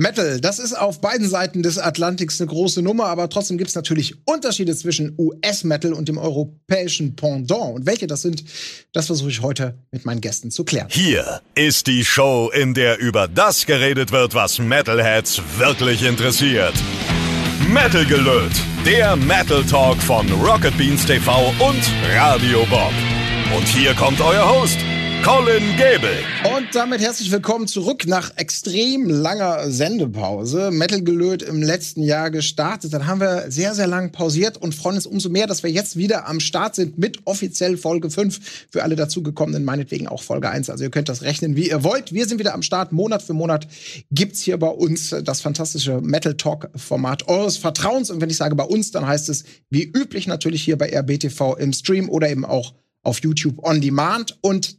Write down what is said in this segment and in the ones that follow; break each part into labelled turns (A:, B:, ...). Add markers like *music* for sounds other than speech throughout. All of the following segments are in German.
A: Metal, das ist auf beiden Seiten des Atlantiks eine große Nummer, aber trotzdem gibt es natürlich Unterschiede zwischen US-Metal und dem europäischen Pendant. Und welche das sind, das versuche ich heute mit meinen Gästen zu klären.
B: Hier ist die Show, in der über das geredet wird, was Metalheads wirklich interessiert. Metal Gelöt, der Metal Talk von Rocket Beans TV und Radio Bob. Und hier kommt euer Host, Colin Gable.
A: Und damit herzlich willkommen zurück nach extrem langer Sendepause. Metal Gelöt im letzten Jahr gestartet. Dann haben wir sehr, sehr lang pausiert und freuen uns umso mehr, dass wir jetzt wieder am Start sind mit offiziell Folge 5. Für alle dazugekommenen meinetwegen auch Folge 1. Also ihr könnt das rechnen, wie ihr wollt. Wir sind wieder am Start. Monat für Monat gibt's hier bei uns das fantastische Metal Talk Format eures Vertrauens. Und wenn ich sage bei uns, dann heißt es wie üblich natürlich hier bei RBTV im Stream oder eben auch auf YouTube on Demand. Und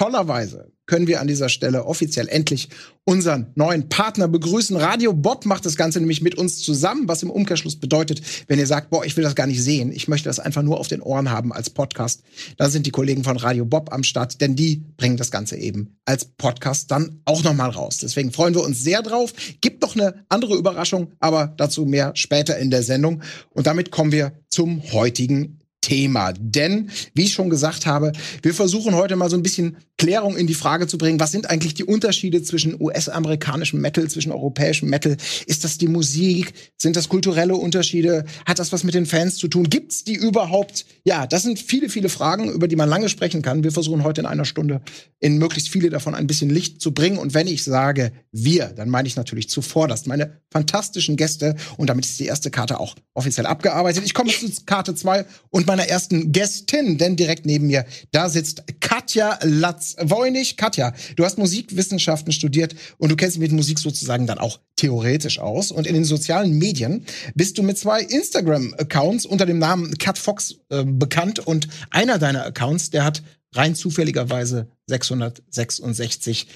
A: tollerweise können wir an dieser Stelle offiziell endlich unseren neuen Partner begrüßen. Radio Bob macht das Ganze nämlich mit uns zusammen, was im Umkehrschluss bedeutet, wenn ihr sagt, boah, ich will das gar nicht sehen, ich möchte das einfach nur auf den Ohren haben als Podcast, dann sind die Kollegen von Radio Bob am Start, denn die bringen das Ganze eben als Podcast dann auch noch mal raus. Deswegen freuen wir uns sehr drauf. Gibt noch eine andere Überraschung, aber dazu mehr später in der Sendung. Und damit kommen wir zum heutigen Thema. Denn, wie ich schon gesagt habe, wir versuchen heute mal so ein bisschen Klärung in die Frage zu bringen, was sind eigentlich die Unterschiede zwischen US-amerikanischem Metal, zwischen europäischem Metal? Ist das die Musik? Sind das kulturelle Unterschiede? Hat das was mit den Fans zu tun? Gibt's die überhaupt? Ja, das sind viele, viele Fragen, über die man lange sprechen kann. Wir versuchen heute in einer Stunde in möglichst viele davon ein bisschen Licht zu bringen. Und wenn ich sage wir, dann meine ich natürlich zuvorderst meine fantastischen Gäste. Und damit ist die erste Karte auch offiziell abgearbeitet. Ich komme zu Karte zwei und meiner ersten Gästin, denn direkt neben mir, da sitzt Katja Latz-Woinig. Katja, du hast Musikwissenschaften studiert und du kennst dich mit Musik sozusagen dann auch theoretisch aus. Und in den sozialen Medien bist du mit zwei Instagram-Accounts unter dem Namen Cat Fox äh, bekannt und einer deiner Accounts, der hat rein zufälligerweise 666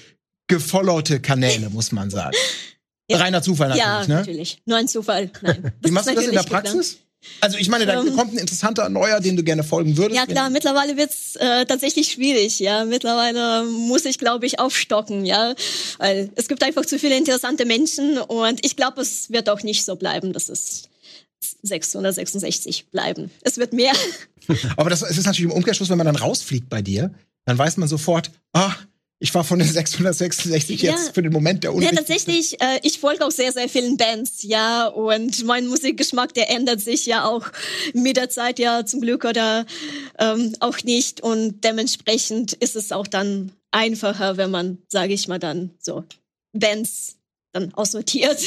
A: gefollowte Kanäle, muss man sagen. *laughs* Ja. Reiner Zufall natürlich,
C: ja,
A: ne?
C: natürlich. Nur ein Zufall. Nein.
A: Wie machst du das in der Praxis? Also ich meine, da ähm. kommt ein interessanter Neuer, den du gerne folgen würdest.
C: Ja klar, mittlerweile wird's äh, tatsächlich schwierig. Ja, mittlerweile muss ich, glaube ich, aufstocken. Ja, weil es gibt einfach zu viele interessante Menschen und ich glaube, es wird auch nicht so bleiben, dass es 666 bleiben. Es wird mehr. *laughs*
A: Aber das es ist natürlich im Umkehrschluss, wenn man dann rausfliegt bei dir, dann weiß man sofort, ah, ich war von den 666 ja. jetzt für den Moment der
C: Ja, tatsächlich, äh, ich folge auch sehr, sehr vielen Bands, ja, und mein Musikgeschmack, der ändert sich ja auch mit der Zeit ja zum Glück oder ähm, auch nicht und dementsprechend ist es auch dann einfacher, wenn man, sage ich mal dann, so Bands dann aussortiert.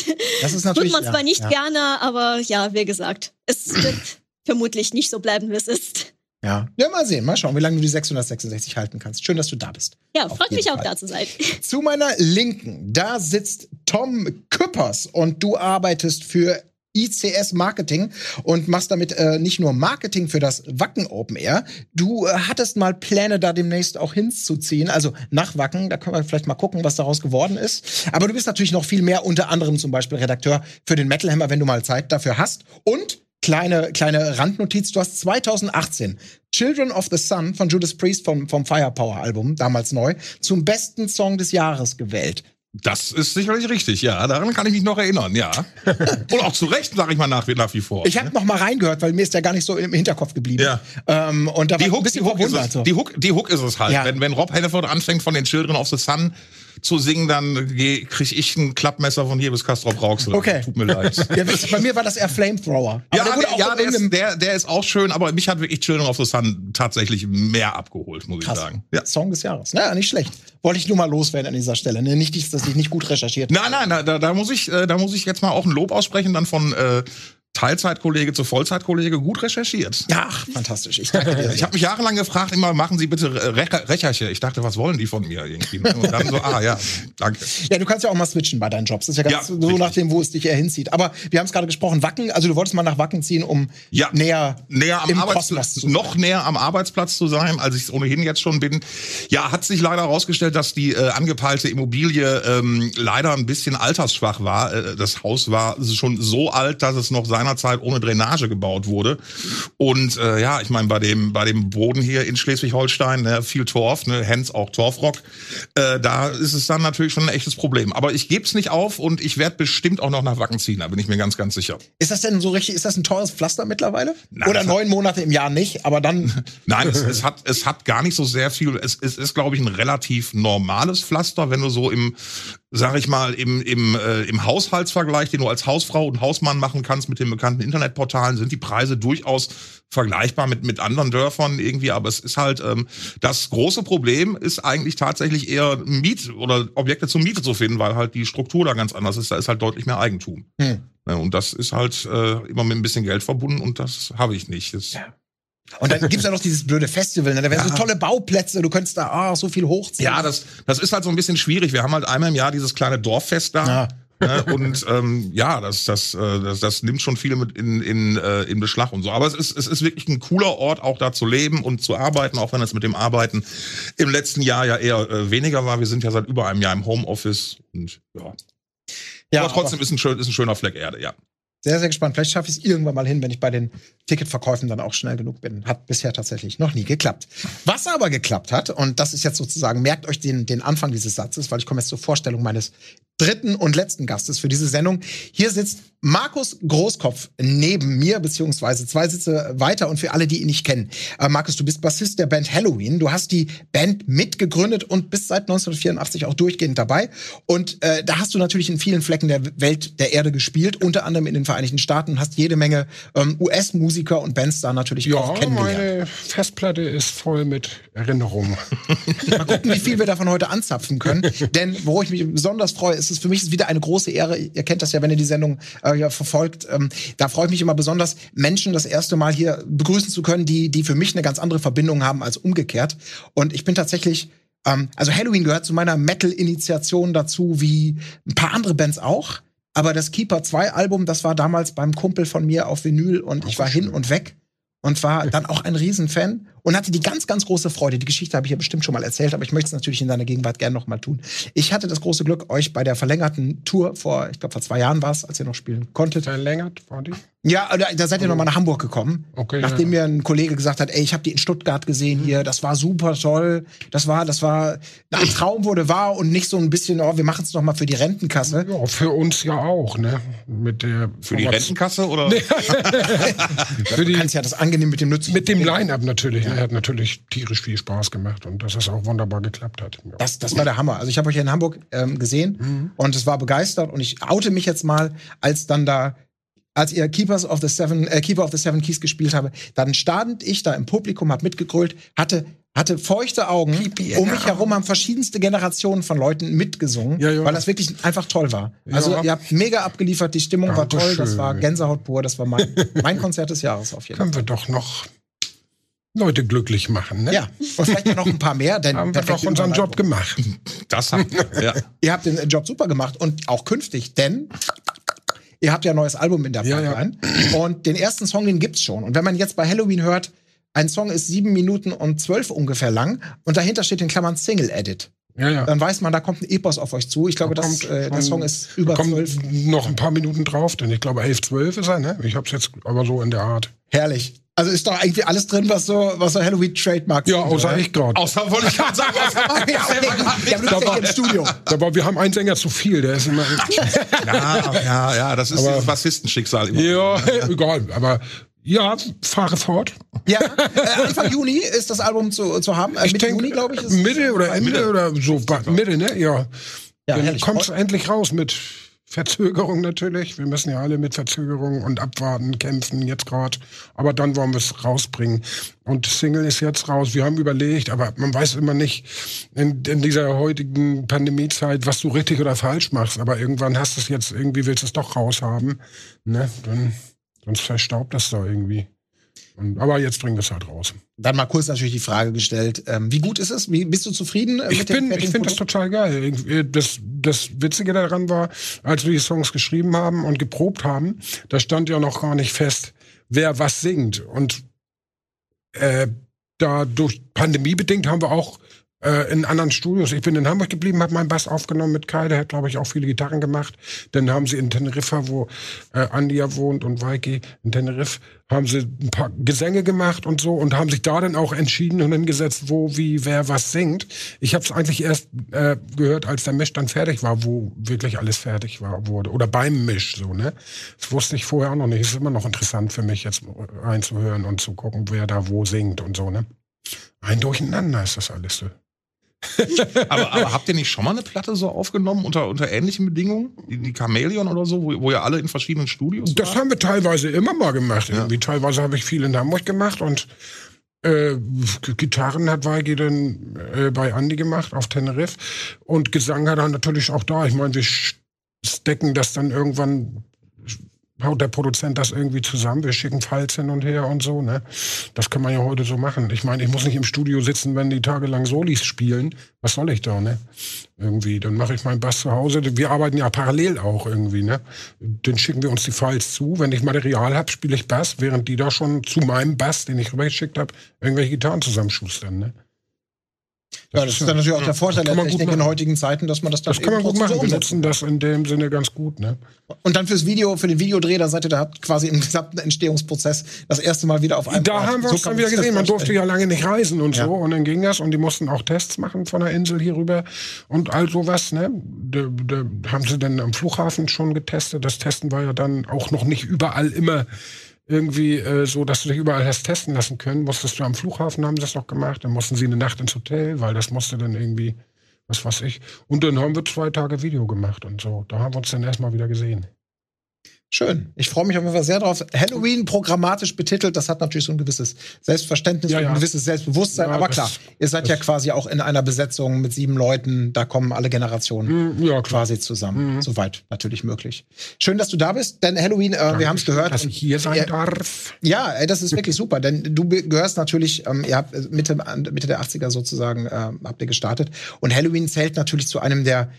A: Das ist natürlich,
C: Tut man zwar
A: ja,
C: nicht
A: ja.
C: gerne, aber ja, wie gesagt, es wird vermutlich nicht so bleiben, wie es ist.
A: Ja. ja, mal sehen, mal schauen, wie lange du die 666 halten kannst. Schön, dass du da bist.
C: Ja, Auf freut mich auch, Fall. da zu sein. *laughs*
A: Zu meiner Linken, da sitzt Tom Küppers und du arbeitest für ICS Marketing und machst damit äh, nicht nur Marketing für das Wacken Open Air. Du äh, hattest mal Pläne, da demnächst auch hinzuziehen, also nach Wacken. Da können wir vielleicht mal gucken, was daraus geworden ist. Aber du bist natürlich noch viel mehr, unter anderem zum Beispiel Redakteur für den Metal Hammer, wenn du mal Zeit dafür hast. Und kleine, kleine Randnotiz. Du hast 2018 Children of the Sun von Judas Priest vom, vom Firepower Album, damals neu, zum besten Song des Jahres gewählt.
D: Das ist sicherlich richtig, ja. Daran kann ich mich noch erinnern, ja. *laughs* Und auch zu Recht, sage ich mal nach, nach wie vor.
A: Ich habe noch mal reingehört, weil mir ist der gar nicht so im Hinterkopf geblieben.
D: Ja.
A: Ähm, und da
D: die,
A: war
D: Hook, die, Hook ist es, so. die, Hook, die Hook ist es halt. Ja. Wenn, wenn Rob Hannaford anfängt von den Children of the Sun zu singen, dann kriege ich ein Klappmesser von hier bis Kastrop Rauxel.
A: Okay.
D: Tut mir leid. *laughs*
A: ja, bei mir war das eher Flamethrower.
D: Aber ja, der, ja der, ist, der, der ist auch schön, aber mich hat wirklich Children of the Sun tatsächlich mehr abgeholt, muss
A: Krass.
D: ich sagen.
A: Ja. Song des Jahres. Naja, nicht schlecht. Wollte ich nur mal loswerden an dieser Stelle. Ne? Nicht, dass ich nicht gut recherchiert
D: habe. Nein, nein, da, da, muss ich, äh, da muss ich jetzt mal auch ein Lob aussprechen, dann von äh, Teilzeitkollege zu Vollzeitkollege gut recherchiert.
A: Ja, ach, fantastisch. Ich danke *laughs* dir.
D: Ich habe mich jahrelang gefragt, immer machen Sie bitte Re Recherche. Ich dachte, was wollen die von mir irgendwie? Und dann so, ah ja, danke.
A: Ja, du kannst ja auch mal switchen bei deinen Jobs. Das ist ja ganz
D: Ja,
A: so
D: richtig.
A: nachdem, wo es dich eher hinzieht. Aber wir haben es gerade gesprochen, Wacken, also du wolltest mal nach Wacken ziehen, um
D: Ja,
A: näher,
D: näher am Arbeitsplatz,
A: zu sein.
D: noch näher am Arbeitsplatz zu sein, als ich es ohnehin jetzt schon bin. Ja, hat sich leider herausgestellt, dass die äh, angepeilte Immobilie ähm, leider ein bisschen altersschwach war. Äh, das Haus war schon so alt, dass es noch seinerzeit ohne Drainage gebaut wurde. Und äh, ja, ich meine, bei dem, bei dem Boden hier in Schleswig-Holstein, ne, viel Torf, ne, hence auch Torfrock, äh, da ist es dann natürlich schon ein echtes Problem. Aber ich gebe es nicht auf und ich werde bestimmt auch noch nach Wacken ziehen, da bin ich mir ganz, ganz sicher.
A: Ist das denn so richtig, ist das ein teures Pflaster mittlerweile? Nein, Oder neun Monate im Jahr nicht, aber dann. *laughs*
D: Nein, es, es, hat, es hat gar nicht so sehr viel. Es, es ist, glaube ich, ein relativ normales Pflaster, wenn du so im, sag ich mal, im, im, äh, im Haushaltsvergleich, den du als Hausfrau und Hausmann machen kannst mit den bekannten Internetportalen, sind die Preise durchaus vergleichbar mit, mit anderen Dörfern irgendwie, aber es ist halt, ähm, das große Problem ist eigentlich tatsächlich eher Miet oder Objekte zur Miete zu finden, weil halt die Struktur da ganz anders ist. Da ist halt deutlich mehr Eigentum. Hm. Ja, und das ist halt äh, immer mit ein bisschen Geld verbunden und das habe ich nicht. Das, ja.
A: Und dann gibt's ja noch dieses blöde Festival, ne? da wären ja. so tolle Bauplätze, du könntest da oh, so viel hochziehen.
D: Ja, das, das ist halt so ein bisschen schwierig. Wir haben halt einmal im Jahr dieses kleine Dorffest da. Ja. Ne? Und ähm, ja, das, das, äh, das, das nimmt schon viele mit in, in, äh, in Beschlag und so. Aber es ist, es ist wirklich ein cooler Ort, auch da zu leben und zu arbeiten, auch wenn es mit dem Arbeiten im letzten Jahr ja eher äh, weniger war. Wir sind ja seit über einem Jahr im Homeoffice und ja. ja aber trotzdem aber ist, ein schön, ist ein schöner Fleck Erde, ja.
A: Sehr, sehr gespannt. Vielleicht schaffe ich es irgendwann mal hin, wenn ich bei den Ticketverkäufen dann auch schnell genug bin. Hat bisher tatsächlich noch nie geklappt. Was aber geklappt hat, und das ist jetzt sozusagen, merkt euch den, den Anfang dieses Satzes, weil ich komme jetzt zur Vorstellung meines dritten und letzten Gastes für diese Sendung. Hier sitzt Markus Großkopf neben mir, beziehungsweise zwei Sitze weiter und für alle, die ihn nicht kennen. Äh, Markus, du bist Bassist der Band Halloween. Du hast die Band mitgegründet und bist seit 1984 auch durchgehend dabei. Und äh, da hast du natürlich in vielen Flecken der Welt, der Erde gespielt, unter anderem in den Vereinigten Staaten und hast jede Menge ähm, US-Musiker und Bands da natürlich
E: ja, auch kennengelernt. meine Festplatte ist voll mit Erinnerungen.
A: Mal gucken, wie viel wir davon heute anzapfen können. *laughs* Denn wo ich mich besonders freue, ist es für mich ist wieder eine große Ehre. Ihr kennt das ja, wenn ihr die Sendung äh, verfolgt. Ähm, da freue ich mich immer besonders, Menschen das erste Mal hier begrüßen zu können, die, die für mich eine ganz andere Verbindung haben als umgekehrt. Und ich bin tatsächlich ähm, also Halloween gehört zu meiner Metal-Initiation dazu, wie ein paar andere Bands auch. Aber das Keeper 2 Album, das war damals beim Kumpel von mir auf Vinyl und ich war schön. hin und weg und war dann auch ein Riesenfan und hatte die ganz, ganz große Freude. Die Geschichte habe ich ja bestimmt schon mal erzählt, aber ich möchte es natürlich in deiner Gegenwart gerne noch mal tun. Ich hatte das große Glück, euch bei der verlängerten Tour vor, ich glaube vor zwei Jahren war es, als ihr noch spielen konntet.
E: Verlängert war die?
A: Ja, da, da seid ihr oh. noch mal nach Hamburg gekommen, okay, nachdem ja. mir ein Kollege gesagt hat, ey, ich habe die in Stuttgart gesehen mhm. hier, das war super toll, das war, das war ein Traum wurde wahr und nicht so ein bisschen, oh, wir machen es noch mal für die Rentenkasse.
E: Ja, für uns ja auch, ne? Mit der
D: für die Rentenkasse oder? *laughs* *laughs*
A: für die, du kannst ja das angenehm mit dem Nutzen.
E: Mit dem Line-up natürlich. Ja. Er hat natürlich tierisch viel Spaß gemacht und dass es auch wunderbar geklappt hat.
A: Ja. Das, das war der Hammer. Also ich habe euch hier in Hamburg ähm, gesehen mhm. und es war begeistert und ich oute mich jetzt mal, als dann da als ihr Keepers of the Seven, äh, Keeper of the Seven Keys gespielt habe, dann stand ich da im Publikum, hab mitgegrölt, hatte hatte feuchte Augen. Um mich herum haben verschiedenste Generationen von Leuten mitgesungen, ja, weil das wirklich einfach toll war. Also ja. ihr habt mega abgeliefert, die Stimmung war toll, das war Gänsehaut pur, das war mein, *laughs* mein Konzert des Jahres auf jeden
E: Fall. Können wir doch noch Leute glücklich machen, ne?
A: Ja, und vielleicht noch ein paar mehr, denn
E: haben wir doch unseren Job gemacht.
D: Das haben wir,
A: ja. *laughs* Ihr habt den Job super gemacht und auch künftig, denn ihr habt ja ein neues Album in der Pipeline ja, ja. und den ersten Song, den gibt's schon. Und wenn man jetzt bei Halloween hört, ein Song ist sieben Minuten und zwölf ungefähr lang und dahinter steht in Klammern Single Edit. Ja, ja. Dann weiß man, da kommt ein Epos auf euch zu. Ich glaube, da das, äh, der Song ist über zwölf.
E: Noch ein paar Minuten drauf, denn ich glaube, elf, zwölf ist er, ne? Ich hab's jetzt aber so in der Art.
A: Herrlich. Also ist doch irgendwie alles drin, was so, was so Halloween Trademark
E: Ja, außer ich gerade.
D: Außer wollte ich gerade sagen, außer *laughs*
A: ja, okay. ja, da war, im Studio.
E: Aber wir haben einen Sänger zu viel, der ist immer. *laughs*
D: ja, ja, ja, das ist aber, das Bassistenschicksal.
E: Immer. Ja, *laughs* egal. Aber ja, fahre fort.
A: Ja, äh, Anfang Juni ist das Album zu, zu haben. Äh,
E: Mitte denk, Juni, glaube ich. Mitte oder Ende Mitte. oder so. Mitte, ne? Ja. ja Dann kommt es endlich raus mit Verzögerung natürlich. Wir müssen ja alle mit Verzögerung und Abwarten kämpfen jetzt gerade. Aber dann wollen wir es rausbringen. Und Single ist jetzt raus. Wir haben überlegt, aber man weiß immer nicht in, in dieser heutigen Pandemiezeit, was du richtig oder falsch machst. Aber irgendwann hast du es jetzt, irgendwie willst du es doch raushaben. Ne? Dann Sonst verstaubt das da irgendwie. Und, aber jetzt bringen wir es halt raus.
A: Dann mal kurz natürlich die Frage gestellt, ähm, wie gut ist es? Wie, bist du zufrieden
E: äh, ich bin, Ich finde das total geil. Äh, das, das Witzige daran war, als wir die Songs geschrieben haben und geprobt haben, da stand ja noch gar nicht fest, wer was singt. Und äh, da durch Pandemie bedingt haben wir auch äh, in anderen Studios. Ich bin in Hamburg geblieben, habe meinen Bass aufgenommen mit Kai, der hat, glaube ich, auch viele Gitarren gemacht. Dann haben sie in Teneriffa, wo äh, Andia wohnt und Weiki, in Teneriffa, haben sie ein paar Gesänge gemacht und so und haben sich da dann auch entschieden und hingesetzt, wo, wie, wer was singt. Ich habe es eigentlich erst äh, gehört, als der Misch dann fertig war, wo wirklich alles fertig war, wurde. Oder beim Misch, so, ne? Das wusste ich vorher auch noch nicht. Ist immer noch interessant für mich, jetzt reinzuhören und zu gucken, wer da wo singt und so, ne? Ein Durcheinander ist das alles so. *laughs*
D: aber, aber, habt ihr nicht schon mal eine Platte so aufgenommen unter, unter ähnlichen Bedingungen? Die, die Chameleon oder so, wo, wo ihr alle in verschiedenen Studios
E: Das haben wir teilweise immer mal gemacht. Ja. Teilweise habe ich viel in Hamburg gemacht und äh, Gitarren hat Weigi dann äh, bei Andy gemacht auf Tenerife und Gesang hat er natürlich auch da. Ich meine, wir stecken das dann irgendwann haut der Produzent das irgendwie zusammen, wir schicken Files hin und her und so, ne? Das kann man ja heute so machen. Ich meine, ich muss nicht im Studio sitzen, wenn die tagelang Solis spielen. Was soll ich da, ne? Irgendwie, dann mache ich meinen Bass zu Hause. Wir arbeiten ja parallel auch irgendwie, ne? Dann schicken wir uns die Files zu. Wenn ich Material habe, spiele ich Bass, während die da schon zu meinem Bass, den ich rübergeschickt habe, irgendwelche Gitarren zusammenschustern, ne?
A: Ja, das ist dann natürlich auch der Vorteil der Technik in heutigen Zeiten, dass man das dann
E: Das kann man gut machen. So wir nutzen das in dem Sinne ganz gut, ne?
A: Und dann fürs Video, für den Videodreh, da seid ihr da quasi im gesamten Entstehungsprozess das erste Mal wieder auf einem
E: Da Ort. haben wir uns so dann wieder gesehen. Man durfte ja lange nicht reisen und ja. so. Und dann ging das. Und die mussten auch Tests machen von der Insel hier rüber und all sowas, ne? Da, da haben sie dann am Flughafen schon getestet. Das Testen war ja dann auch noch nicht überall immer irgendwie äh, so, dass du dich überall hast testen lassen können. Musstest du am Flughafen haben das noch gemacht, dann mussten sie eine Nacht ins Hotel, weil das musste dann irgendwie, was weiß ich. Und dann haben wir zwei Tage Video gemacht und so. Da haben wir uns dann erstmal wieder gesehen.
A: Schön. Ich freue mich auf jeden Fall sehr drauf. Halloween programmatisch betitelt, das hat natürlich so ein gewisses Selbstverständnis ja, ja. ein gewisses Selbstbewusstsein. Ja, aber klar, ihr seid ja quasi auch in einer Besetzung mit sieben Leuten. Da kommen alle Generationen ja, quasi zusammen. Mhm. Soweit natürlich möglich. Schön, dass du da bist, denn Halloween, äh, wir haben es gehört.
E: Dass ich hier sein darf.
A: Ja, ey, das ist wirklich super, denn du gehörst natürlich, ähm, ihr habt äh, Mitte, Mitte der 80er sozusagen, äh, habt ihr gestartet. Und Halloween zählt natürlich zu einem der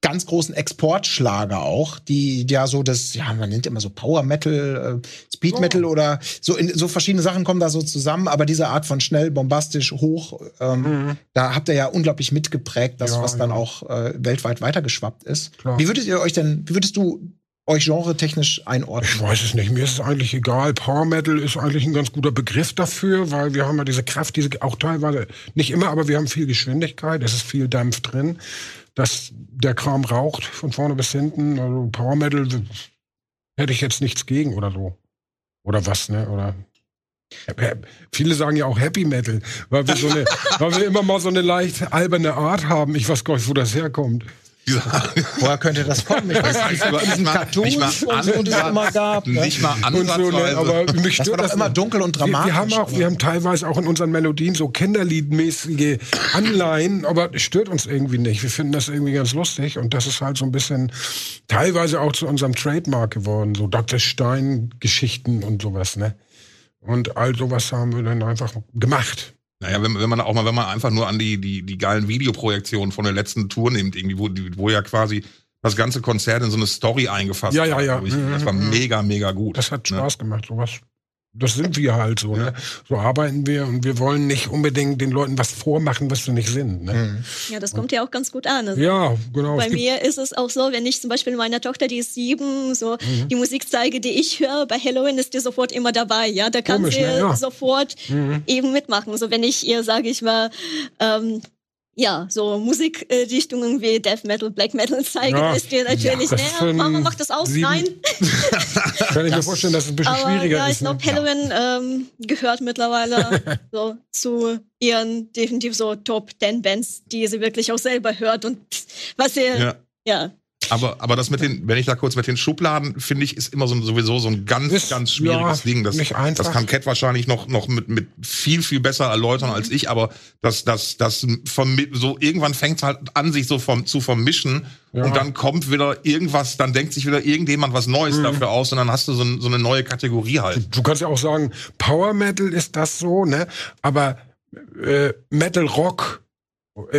A: ganz großen Exportschlager auch, die ja so das, ja, man nennt immer so Power Metal, äh, Speed Metal oh. oder so, in, so verschiedene Sachen kommen da so zusammen, aber diese Art von schnell, bombastisch, hoch, ähm, mhm. da habt ihr ja unglaublich mitgeprägt, das, ja, was dann auch äh, weltweit weitergeschwappt ist. Klar. Wie würdet ihr euch denn, wie würdest du euch genre-technisch einordnen?
E: Ich weiß es nicht. Mir ist es eigentlich egal. Power Metal ist eigentlich ein ganz guter Begriff dafür, weil wir haben ja diese Kraft, diese auch teilweise nicht immer, aber wir haben viel Geschwindigkeit. Es ist viel Dampf drin dass der Kram raucht von vorne bis hinten. Also Power Metal hätte ich jetzt nichts gegen oder so. Oder was, ne? Oder Viele sagen ja auch Happy Metal, weil wir, so eine, *laughs* weil wir immer mal so eine leicht alberne Art haben. Ich weiß gar nicht, wo das herkommt.
A: Woher könnte das kommen? Ich weiß nicht, von diesen Cartoons und es immer gab.
D: Nicht mal ansatzweise.
A: So, ne, aber mich stört das, war das immer dunkel und dramatisch.
E: Wir, wir haben auch, wir haben teilweise auch in unseren Melodien so Kinderliedmäßige Anleihen, aber es stört uns irgendwie nicht. Wir finden das irgendwie ganz lustig und das ist halt so ein bisschen teilweise auch zu unserem Trademark geworden, so Dr. Stein Geschichten und sowas, ne? Und all sowas haben wir dann einfach gemacht.
D: Naja, wenn, wenn man auch mal, wenn man einfach nur an die, die, die geilen Videoprojektionen von der letzten Tour nimmt, irgendwie, wo, wo ja quasi das ganze Konzert in so eine Story eingefasst
E: ja, ja, ja.
D: Ich, das war mhm. mega, mega gut.
E: Das hat ne? Spaß ne? gemacht, sowas das sind wir halt so. Ne? Ja. So arbeiten wir und wir wollen nicht unbedingt den Leuten was vormachen, was wir nicht sind. Ne? Mhm.
C: Ja, das kommt ja auch ganz gut an.
E: Also ja, genau.
C: Bei mir ist es auch so, wenn ich zum Beispiel meiner Tochter, die ist sieben, so mhm. die Musik zeige, die ich höre, bei Halloween ist die sofort immer dabei. Ja, da kann Komisch, sie ne? ja. sofort mhm. eben mitmachen. So wenn ich ihr, sage ich mal, ähm, ja, so Musikrichtungen wie Death Metal, Black Metal zeigen, ja, ist dir natürlich, ja, ne, Mama macht das aus, nein. *laughs*
E: Kann ich mir vorstellen, dass es ein bisschen Aber, schwieriger ja,
C: ist. Ja, ich glaube, Halloween ähm, gehört mittlerweile *laughs* so zu ihren definitiv so Top 10 Bands, die sie wirklich auch selber hört und was sie, ja, ja
D: aber, aber das mit den, wenn ich da kurz mit den Schubladen, finde ich, ist immer so, sowieso so ein ganz, ist, ganz schwieriges ja, Ding. Das, das kann Cat wahrscheinlich noch, noch mit, mit viel, viel besser erläutern als ich, aber das, das, das vom, so irgendwann fängt es halt an, sich so vom, zu vermischen ja. und dann kommt wieder irgendwas, dann denkt sich wieder irgendjemand was Neues mhm. dafür aus und dann hast du so, so eine neue Kategorie halt.
E: Du, du, kannst ja auch sagen, Power Metal ist das so, ne? Aber äh, Metal Rock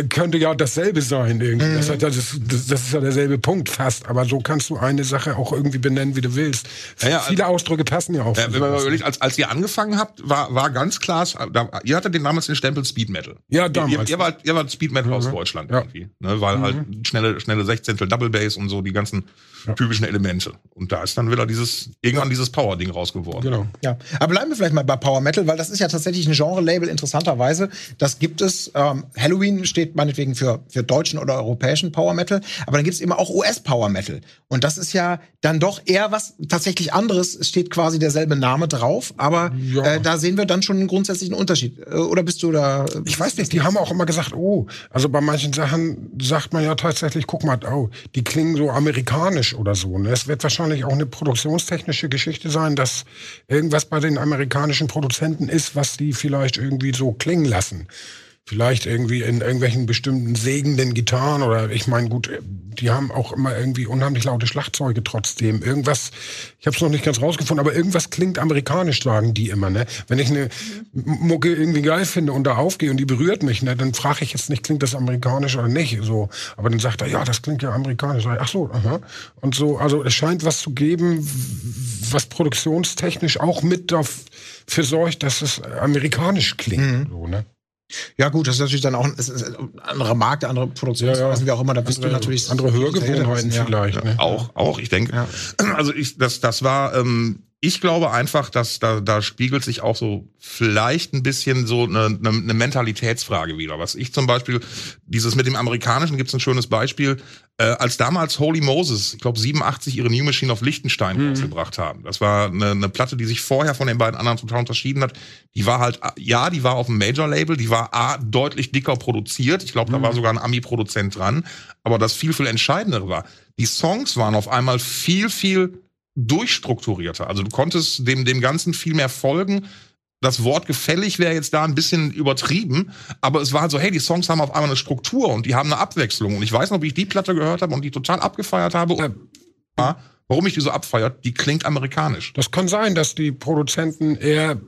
E: könnte ja dasselbe sein irgendwie. Mhm. Das, das, ist, das, ist ja derselbe Punkt fast. Aber so kannst du eine Sache auch irgendwie benennen, wie du willst. Ja, ja, Viele also, Ausdrücke passen ja auch.
D: Ja, wenn man überlegt, als, als ihr angefangen habt, war, war ganz klar, da, ihr hattet den damals den Stempel Speed Metal.
E: Ja, damals.
D: Ihr, ihr, wart, ihr wart Speed Metal mhm. aus Deutschland irgendwie. Ne, weil halt mhm. halt schnelle, schnelle Sechzehntel Double Bass und so die ganzen ja. typischen Elemente. Und da ist dann wieder dieses, irgendwann dieses Power-Ding rausgeworden.
A: Genau. Ja. Aber bleiben wir vielleicht mal bei Power Metal, weil das ist ja tatsächlich ein Genre-Label, interessanterweise. Das gibt es. Ähm, Halloween steht meinetwegen für, für deutschen oder europäischen Power Metal, aber dann gibt es immer auch US-Power Metal. Und das ist ja dann doch eher was tatsächlich anderes. Es steht quasi derselbe Name drauf, aber ja. äh, da sehen wir dann schon einen grundsätzlichen Unterschied. Äh, oder bist du da?
E: Ich weiß nicht, die haben auch immer gesagt, oh, also bei manchen Sachen sagt man ja tatsächlich, guck mal, oh, die klingen so amerikanisch oder so. Ne? Es wird wahrscheinlich auch eine produktionstechnische Geschichte sein, dass irgendwas bei den amerikanischen Produzenten ist, was die vielleicht irgendwie so klingen lassen. Vielleicht irgendwie in irgendwelchen bestimmten segenden Gitarren oder ich meine, gut, die haben auch immer irgendwie unheimlich laute Schlagzeuge trotzdem. Irgendwas, ich habe es noch nicht ganz rausgefunden, aber irgendwas klingt amerikanisch, sagen die immer. Ne? Wenn ich eine Mucke irgendwie geil finde und da aufgehe und die berührt mich, ne, dann frage ich jetzt nicht, klingt das amerikanisch oder nicht. So, aber dann sagt er, ja, das klingt ja amerikanisch. Ach so, aha. Und so, also es scheint was zu geben, was produktionstechnisch auch mit dafür sorgt, dass es amerikanisch klingt. Mhm. So, ne?
A: Ja, gut, das ist natürlich dann auch ein, ein anderer Markt, andere Produktionsweisen, ja, ja. wie auch immer. Da bist andere, du natürlich.
E: Andere Hörgewohnheiten vielleicht.
D: Ne? Auch, auch, ich denke. Ja. Also ich, das, das war, ähm, ich glaube einfach, dass da, da spiegelt sich auch so vielleicht ein bisschen so eine, eine, eine Mentalitätsfrage wieder. Was ich zum Beispiel, dieses mit dem Amerikanischen gibt es ein schönes Beispiel, äh, als damals Holy Moses, ich glaube 87, ihre New Machine auf Lichtenstein mhm. rausgebracht haben. Das war eine, eine Platte, die sich vorher von den beiden anderen total unterschieden hat. Die war halt, ja, die war auf dem Major-Label, die war A, deutlich dicker produziert. Ich glaube, mhm. da war sogar ein Ami-Produzent dran. Aber das viel, viel Entscheidendere war, die Songs waren auf einmal viel, viel durchstrukturierter. Also du konntest dem, dem Ganzen viel mehr folgen. Das Wort gefällig wäre jetzt da ein bisschen übertrieben, aber es war halt so, hey, die Songs haben auf einmal eine Struktur und die haben eine Abwechslung. Und ich weiß noch, wie ich die Platte gehört habe und die total abgefeiert habe. Ja. Warum ich die so abfeiert, die klingt amerikanisch.
E: Das kann sein, dass die Produzenten eher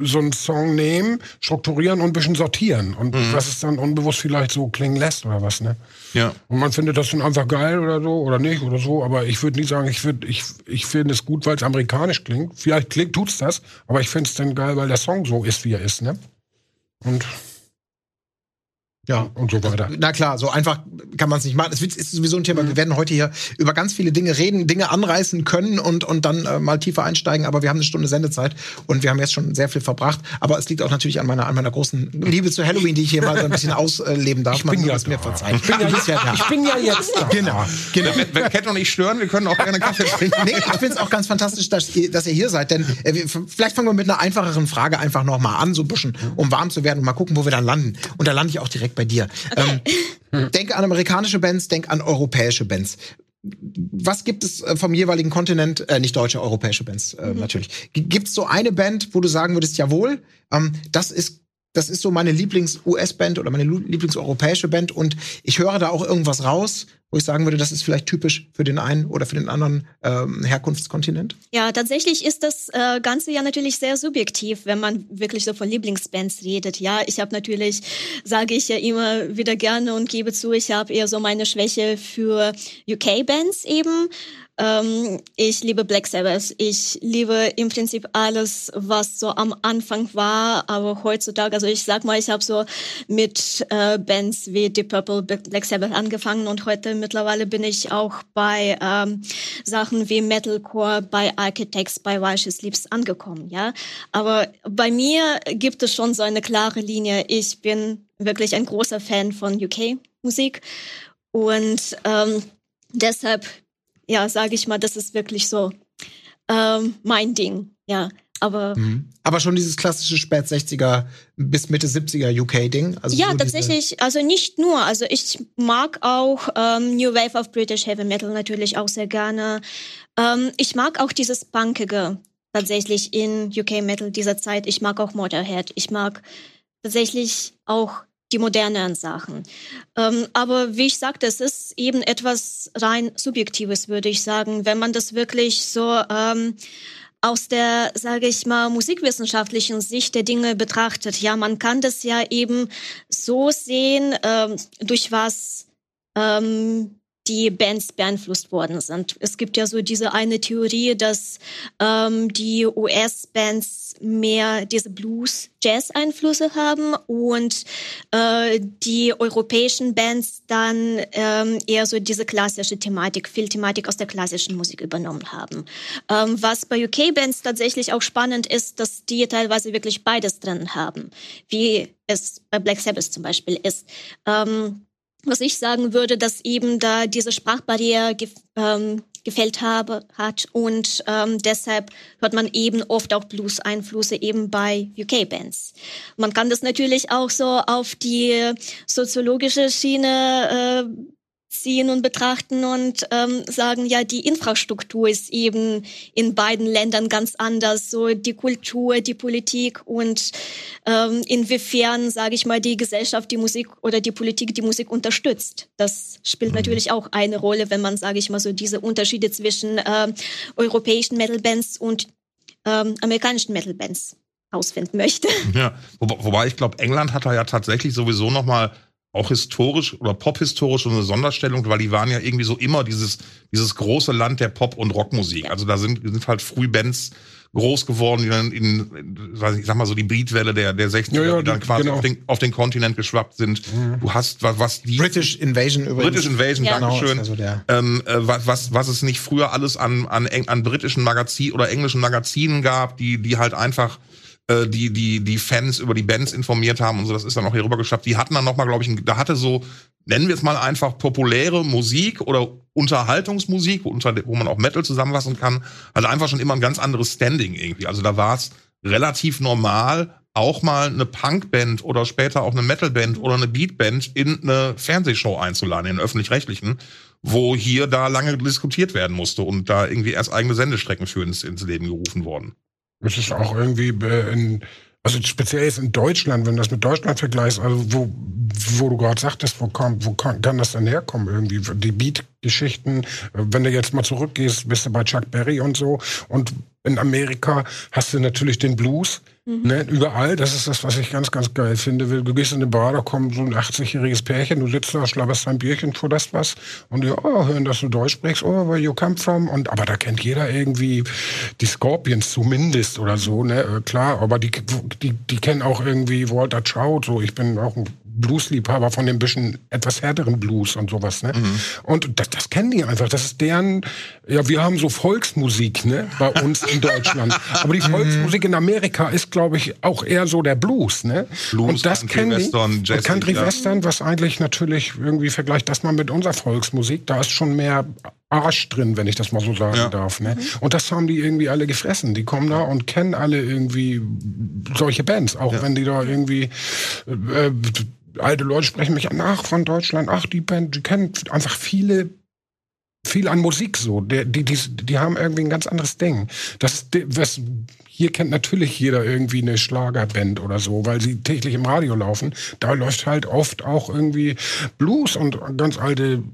E: so einen Song nehmen, strukturieren und ein bisschen sortieren. Und mhm. was es dann unbewusst vielleicht so klingen lässt oder was, ne?
D: Ja.
E: Und man findet das dann einfach geil oder so oder nicht oder so. Aber ich würde nicht sagen, ich würde, ich, ich finde es gut, weil es amerikanisch klingt. Vielleicht klingt, tut's das, aber ich finde es dann geil, weil der Song so ist, wie er ist, ne? Und
A: ja, und so weiter. Na klar, so einfach kann man es nicht machen. Es ist sowieso ein Thema. Mhm. Wir werden heute hier über ganz viele Dinge reden, Dinge anreißen können und, und dann äh, mal tiefer einsteigen. Aber wir haben eine Stunde Sendezeit und wir haben jetzt schon sehr viel verbracht. Aber es liegt auch natürlich an meiner, an meiner großen Liebe zu Halloween, die ich hier mal so ein bisschen *laughs* ausleben darf.
E: Ich bin
A: man
E: ja
A: mir verzeihen.
E: Ich bin ja, jetzt, ja ich bin ja jetzt da.
A: Genau. genau.
D: Wenn, wenn Cat und ich stören, wir können auch gerne Kaffee *laughs* trinken.
A: nee, ich finde es auch ganz fantastisch, dass ihr, dass ihr hier seid. Denn äh, vielleicht fangen wir mit einer einfacheren Frage einfach noch mal an, so ein bisschen, um warm zu werden und mal gucken, wo wir dann landen. Und da lande ich auch direkt bei dir. Okay. Ähm, *laughs* denk an amerikanische Bands, denk an europäische Bands. Was gibt es äh, vom jeweiligen Kontinent, äh, nicht deutsche, europäische Bands äh, mhm. natürlich. Gibt es so eine Band, wo du sagen würdest, jawohl, ähm, das ist das ist so meine Lieblings-US-Band oder meine Lieblings-europäische Band und ich höre da auch irgendwas raus, wo ich sagen würde, das ist vielleicht typisch für den einen oder für den anderen ähm, Herkunftskontinent?
C: Ja, tatsächlich ist das äh, Ganze ja natürlich sehr subjektiv, wenn man wirklich so von Lieblingsbands redet. Ja, ich habe natürlich, sage ich ja immer wieder gerne und gebe zu, ich habe eher so meine Schwäche für UK-Bands eben. Ähm, ich liebe Black Sabbath. Ich liebe im Prinzip alles, was so am Anfang war, aber heutzutage, also ich sag mal, ich habe so mit äh, Bands wie Deep Purple, Black Sabbath angefangen und heute mittlerweile bin ich auch bei ähm, Sachen wie Metalcore, bei Architects, bei Walsh Sleeps angekommen, ja. Aber bei mir gibt es schon so eine klare Linie. Ich bin wirklich ein großer Fan von UK-Musik und ähm, deshalb ja, sage ich mal, das ist wirklich so ähm, mein Ding, ja. Aber, mhm.
A: aber schon dieses klassische Spät 60er bis Mitte 70er UK-Ding.
C: Also ja, so tatsächlich, also nicht nur. Also ich mag auch ähm, New Wave of British Heavy Metal natürlich auch sehr gerne. Ähm, ich mag auch dieses Punkige tatsächlich in UK Metal dieser Zeit. Ich mag auch Motorhead. Ich mag tatsächlich auch die moderneren Sachen. Ähm, aber wie ich sagte, es ist eben etwas rein Subjektives, würde ich sagen. Wenn man das wirklich so ähm, aus der, sage ich mal, musikwissenschaftlichen Sicht der Dinge betrachtet. Ja, man kann das ja eben so sehen, ähm, durch was ähm, die Bands beeinflusst worden sind. Es gibt ja so diese eine Theorie, dass ähm, die US-Bands mehr diese Blues-Jazz-Einflüsse haben und äh, die europäischen Bands dann ähm, eher so diese klassische Thematik, viel Thematik aus der klassischen Musik übernommen haben. Ähm, was bei UK-Bands tatsächlich auch spannend ist, dass die teilweise wirklich beides drin haben, wie es bei Black Sabbath zum Beispiel ist. Ähm, was ich sagen würde, dass eben da diese Sprachbarriere ge ähm, gefällt habe, hat und ähm, deshalb hört man eben oft auch Blues-Einflüsse eben bei UK-Bands. Man kann das natürlich auch so auf die soziologische Schiene äh, ziehen und betrachten und ähm, sagen, ja, die Infrastruktur ist eben in beiden Ländern ganz anders, so die Kultur, die Politik und ähm, inwiefern, sage ich mal, die Gesellschaft die Musik oder die Politik die Musik unterstützt. Das spielt mhm. natürlich auch eine Rolle, wenn man, sage ich mal, so diese Unterschiede zwischen äh, europäischen Metal-Bands und ähm, amerikanischen Metal-Bands ausfinden möchte.
D: Ja, Wo, wobei ich glaube, England hat da ja tatsächlich sowieso noch mal auch historisch oder pophistorisch eine Sonderstellung, weil die waren ja irgendwie so immer dieses, dieses große Land der Pop- und Rockmusik. Also da sind, sind halt früh Bands groß geworden, die dann in, weiß ich sag mal so die Beatwelle der, der 60er, ja, ja, die dann quasi genau. auf, den, auf den Kontinent geschwappt sind. Mhm. Du hast, was, was die.
A: British Invasion übrigens.
D: British Invasion, ja. Dankeschön. Genau, also ähm, äh, was, was, was es nicht früher alles an, an, an britischen Magazinen oder englischen Magazinen gab, die, die halt einfach äh, die, die, die Fans über die Bands informiert haben und so, das ist dann auch hier rübergeschafft. Die hatten dann nochmal, glaube ich, da hatte so, nennen wir es mal einfach populäre Musik oder Unterhaltungsmusik, unter, wo man auch Metal zusammenfassen kann, also einfach schon immer ein ganz anderes Standing irgendwie. Also da war es relativ normal, auch mal eine Punkband oder später auch eine Metalband oder eine Beatband in eine Fernsehshow einzuladen, in öffentlich-rechtlichen, wo hier da lange diskutiert werden musste und da irgendwie erst eigene Sendestrecken für ins, ins Leben gerufen worden.
E: Es ist auch irgendwie äh, in, also speziell jetzt in Deutschland, wenn du das mit Deutschland vergleichst, also wo, wo du gerade sagtest, wo, kommt, wo kann, kann das denn herkommen irgendwie? Die Beat-Geschichten, äh, wenn du jetzt mal zurückgehst, bist du bei Chuck Berry und so. Und in Amerika hast du natürlich den Blues. Mhm. Ne, überall, das ist das, was ich ganz, ganz geil finde. Du gehst in eine Bar, da kommt so ein 80-jähriges Pärchen, du sitzt da, schlabberst dein Bierchen, forderst was und die oh, hören, dass du Deutsch sprichst, oh, where you come from? Und, aber da kennt jeder irgendwie die Scorpions zumindest oder so, ne, äh, klar, aber die, die, die kennen auch irgendwie Walter Trout, so, ich bin auch ein Bluesliebhaber von dem bisschen etwas härteren Blues und sowas. Ne? Mhm. Und das, das kennen die einfach. Das ist deren, ja, wir haben so Volksmusik ne, bei uns in Deutschland. *laughs* Aber die Volksmusik in Amerika ist, glaube ich, auch eher so der Blues. Ne? Blues, und das Country, kennen Western, die. Jazzy, Country ja. Western, was eigentlich natürlich irgendwie vergleicht das mal mit unserer Volksmusik. Da ist schon mehr Arsch drin, wenn ich das mal so sagen ja. darf. Ne? Mhm. Und das haben die irgendwie alle gefressen. Die kommen da und kennen alle irgendwie solche Bands, auch ja. wenn die da irgendwie äh, alte Leute sprechen mich nach von Deutschland. Ach, die Band, die kennen einfach viele viel an Musik so. Die, die, die, die haben irgendwie ein ganz anderes Ding. Das, was, hier kennt natürlich jeder irgendwie eine Schlagerband oder so, weil sie täglich im Radio laufen. Da läuft halt oft auch irgendwie Blues und ganz alte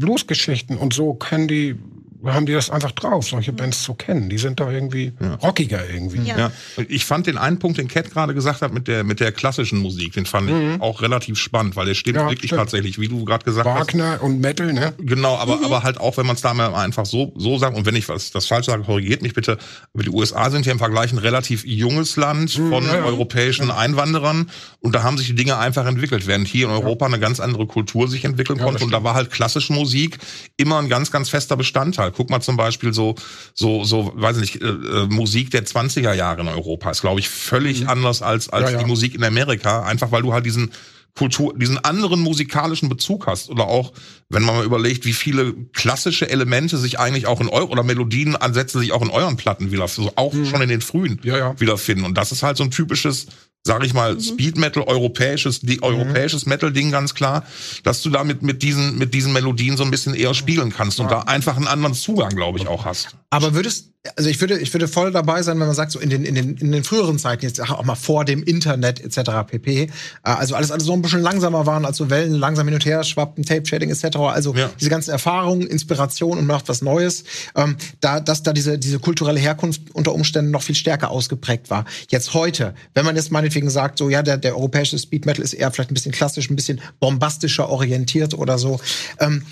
E: Bluesgeschichten und so können die haben die das einfach drauf, solche Bands zu kennen. Die sind da irgendwie ja. rockiger irgendwie.
D: Ja. ja. Ich fand den einen Punkt, den Cat gerade gesagt hat, mit der, mit der klassischen Musik, den fand mhm. ich auch relativ spannend, weil der stimmt ja, wirklich stimmt. tatsächlich, wie du gerade gesagt
E: Wagner hast. Wagner und Metal, ne?
D: Genau, aber, mhm. aber halt auch, wenn man es da mal einfach so, so sagt, und wenn ich was das falsch sage, korrigiert mich bitte, aber die USA sind ja im Vergleich ein relativ junges Land mhm, von europäischen Einwanderern und da haben sich die Dinge einfach entwickelt, während hier in Europa eine ganz andere Kultur sich entwickeln konnte und da war halt klassische Musik immer ein ganz, ganz fester Bestandteil. Guck mal zum Beispiel so, so, so, weiß ich nicht, äh, äh Musik der 20er Jahre in Europa ist, glaube ich, völlig mhm. anders als, als ja, ja. die Musik in Amerika. Einfach weil du halt diesen Kultur, diesen anderen musikalischen Bezug hast. Oder auch, wenn man mal überlegt, wie viele klassische Elemente sich eigentlich auch in euren, oder Melodienansätze sich auch in euren Platten wieder, so auch mhm. schon in den frühen ja, ja. wiederfinden. Und das ist halt so ein typisches sag ich mal, mhm. Speed Metal, europäisches, die, mhm. europäisches Metal-Ding ganz klar, dass du damit mit diesen, mit diesen Melodien so ein bisschen eher spielen kannst und ja. da einfach einen anderen Zugang, glaube ich, auch hast.
A: Aber würdest, also ich würde, ich würde voll dabei sein, wenn man sagt, so in den, in den, in den früheren Zeiten, jetzt auch mal vor dem Internet etc. pp. Äh, also alles, alles so ein bisschen langsamer waren, als so Wellen langsam hin und her schwappten, Tape-Shading etc. Also ja. diese ganzen Erfahrungen, Inspiration und macht was Neues, ähm, da, dass da diese, diese kulturelle Herkunft unter Umständen noch viel stärker ausgeprägt war. Jetzt heute, wenn man jetzt meinetwegen sagt, so ja, der, der europäische Speed Metal ist eher vielleicht ein bisschen klassisch, ein bisschen bombastischer orientiert oder so. Ähm,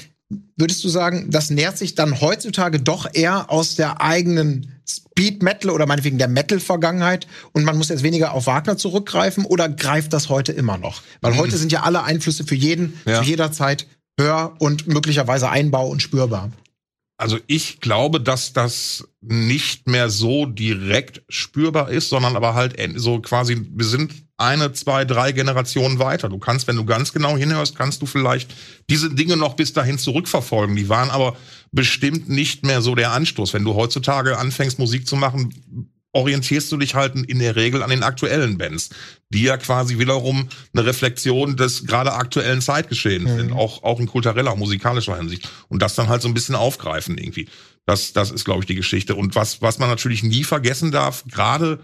A: würdest du sagen, das nährt sich dann heutzutage doch eher aus der eigenen Speed Metal oder meinetwegen der Metal Vergangenheit und man muss jetzt weniger auf Wagner zurückgreifen oder greift das heute immer noch? Weil mhm. heute sind ja alle Einflüsse für jeden ja. zu jeder Zeit hör und möglicherweise einbau und spürbar.
D: Also ich glaube, dass das nicht mehr so direkt spürbar ist, sondern aber halt so quasi, wir sind eine, zwei, drei Generationen weiter. Du kannst, wenn du ganz genau hinhörst, kannst du vielleicht diese Dinge noch bis dahin zurückverfolgen. Die waren aber bestimmt nicht mehr so der Anstoß. Wenn du heutzutage anfängst, Musik zu machen, orientierst du dich halt in der Regel an den aktuellen Bands, die ja quasi wiederum eine Reflexion des gerade aktuellen Zeitgeschehens mhm. sind, auch, auch in kultureller, musikalischer Hinsicht. Und das dann halt so ein bisschen aufgreifen irgendwie. Das, das ist, glaube ich, die Geschichte. Und was, was man natürlich nie vergessen darf, gerade,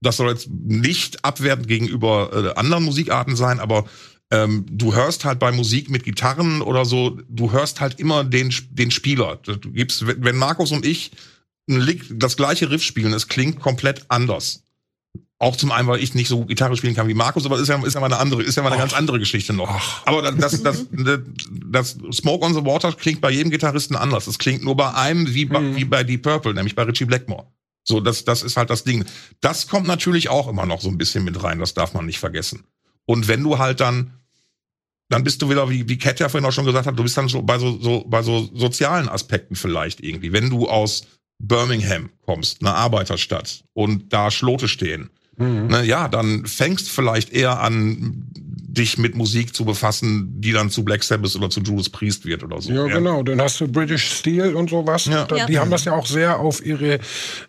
D: das soll jetzt nicht abwertend gegenüber äh, anderen Musikarten sein, aber ähm, du hörst halt bei Musik mit Gitarren oder so, du hörst halt immer den, den Spieler. Du gibst, wenn Markus und ich das gleiche Riff spielen, es klingt komplett anders. Auch zum einen, weil ich nicht so Gitarre spielen kann wie Markus, aber ist ja, ist ja mal eine andere, ist ja mal eine Ach. ganz andere Geschichte noch. Ach. Aber das, das, das, das, Smoke on the Water klingt bei jedem Gitarristen anders. Es klingt nur bei einem wie, mhm. wie bei Deep Purple, nämlich bei Richie Blackmore. So, das, das ist halt das Ding. Das kommt natürlich auch immer noch so ein bisschen mit rein, das darf man nicht vergessen. Und wenn du halt dann, dann bist du wieder, wie, wie Kat ja vorhin auch schon gesagt hat, du bist dann so bei so, so, bei so sozialen Aspekten vielleicht irgendwie. Wenn du aus Birmingham kommst, eine Arbeiterstadt, und da Schlote stehen, mhm. ne, ja, dann fängst vielleicht eher an, dich mit Musik zu befassen, die dann zu Black Sabbath oder zu Judas Priest wird oder so.
E: Ja, ja. genau. Dann hast du British Steel und sowas. Ja. Da, die ja. haben das ja auch sehr auf ihre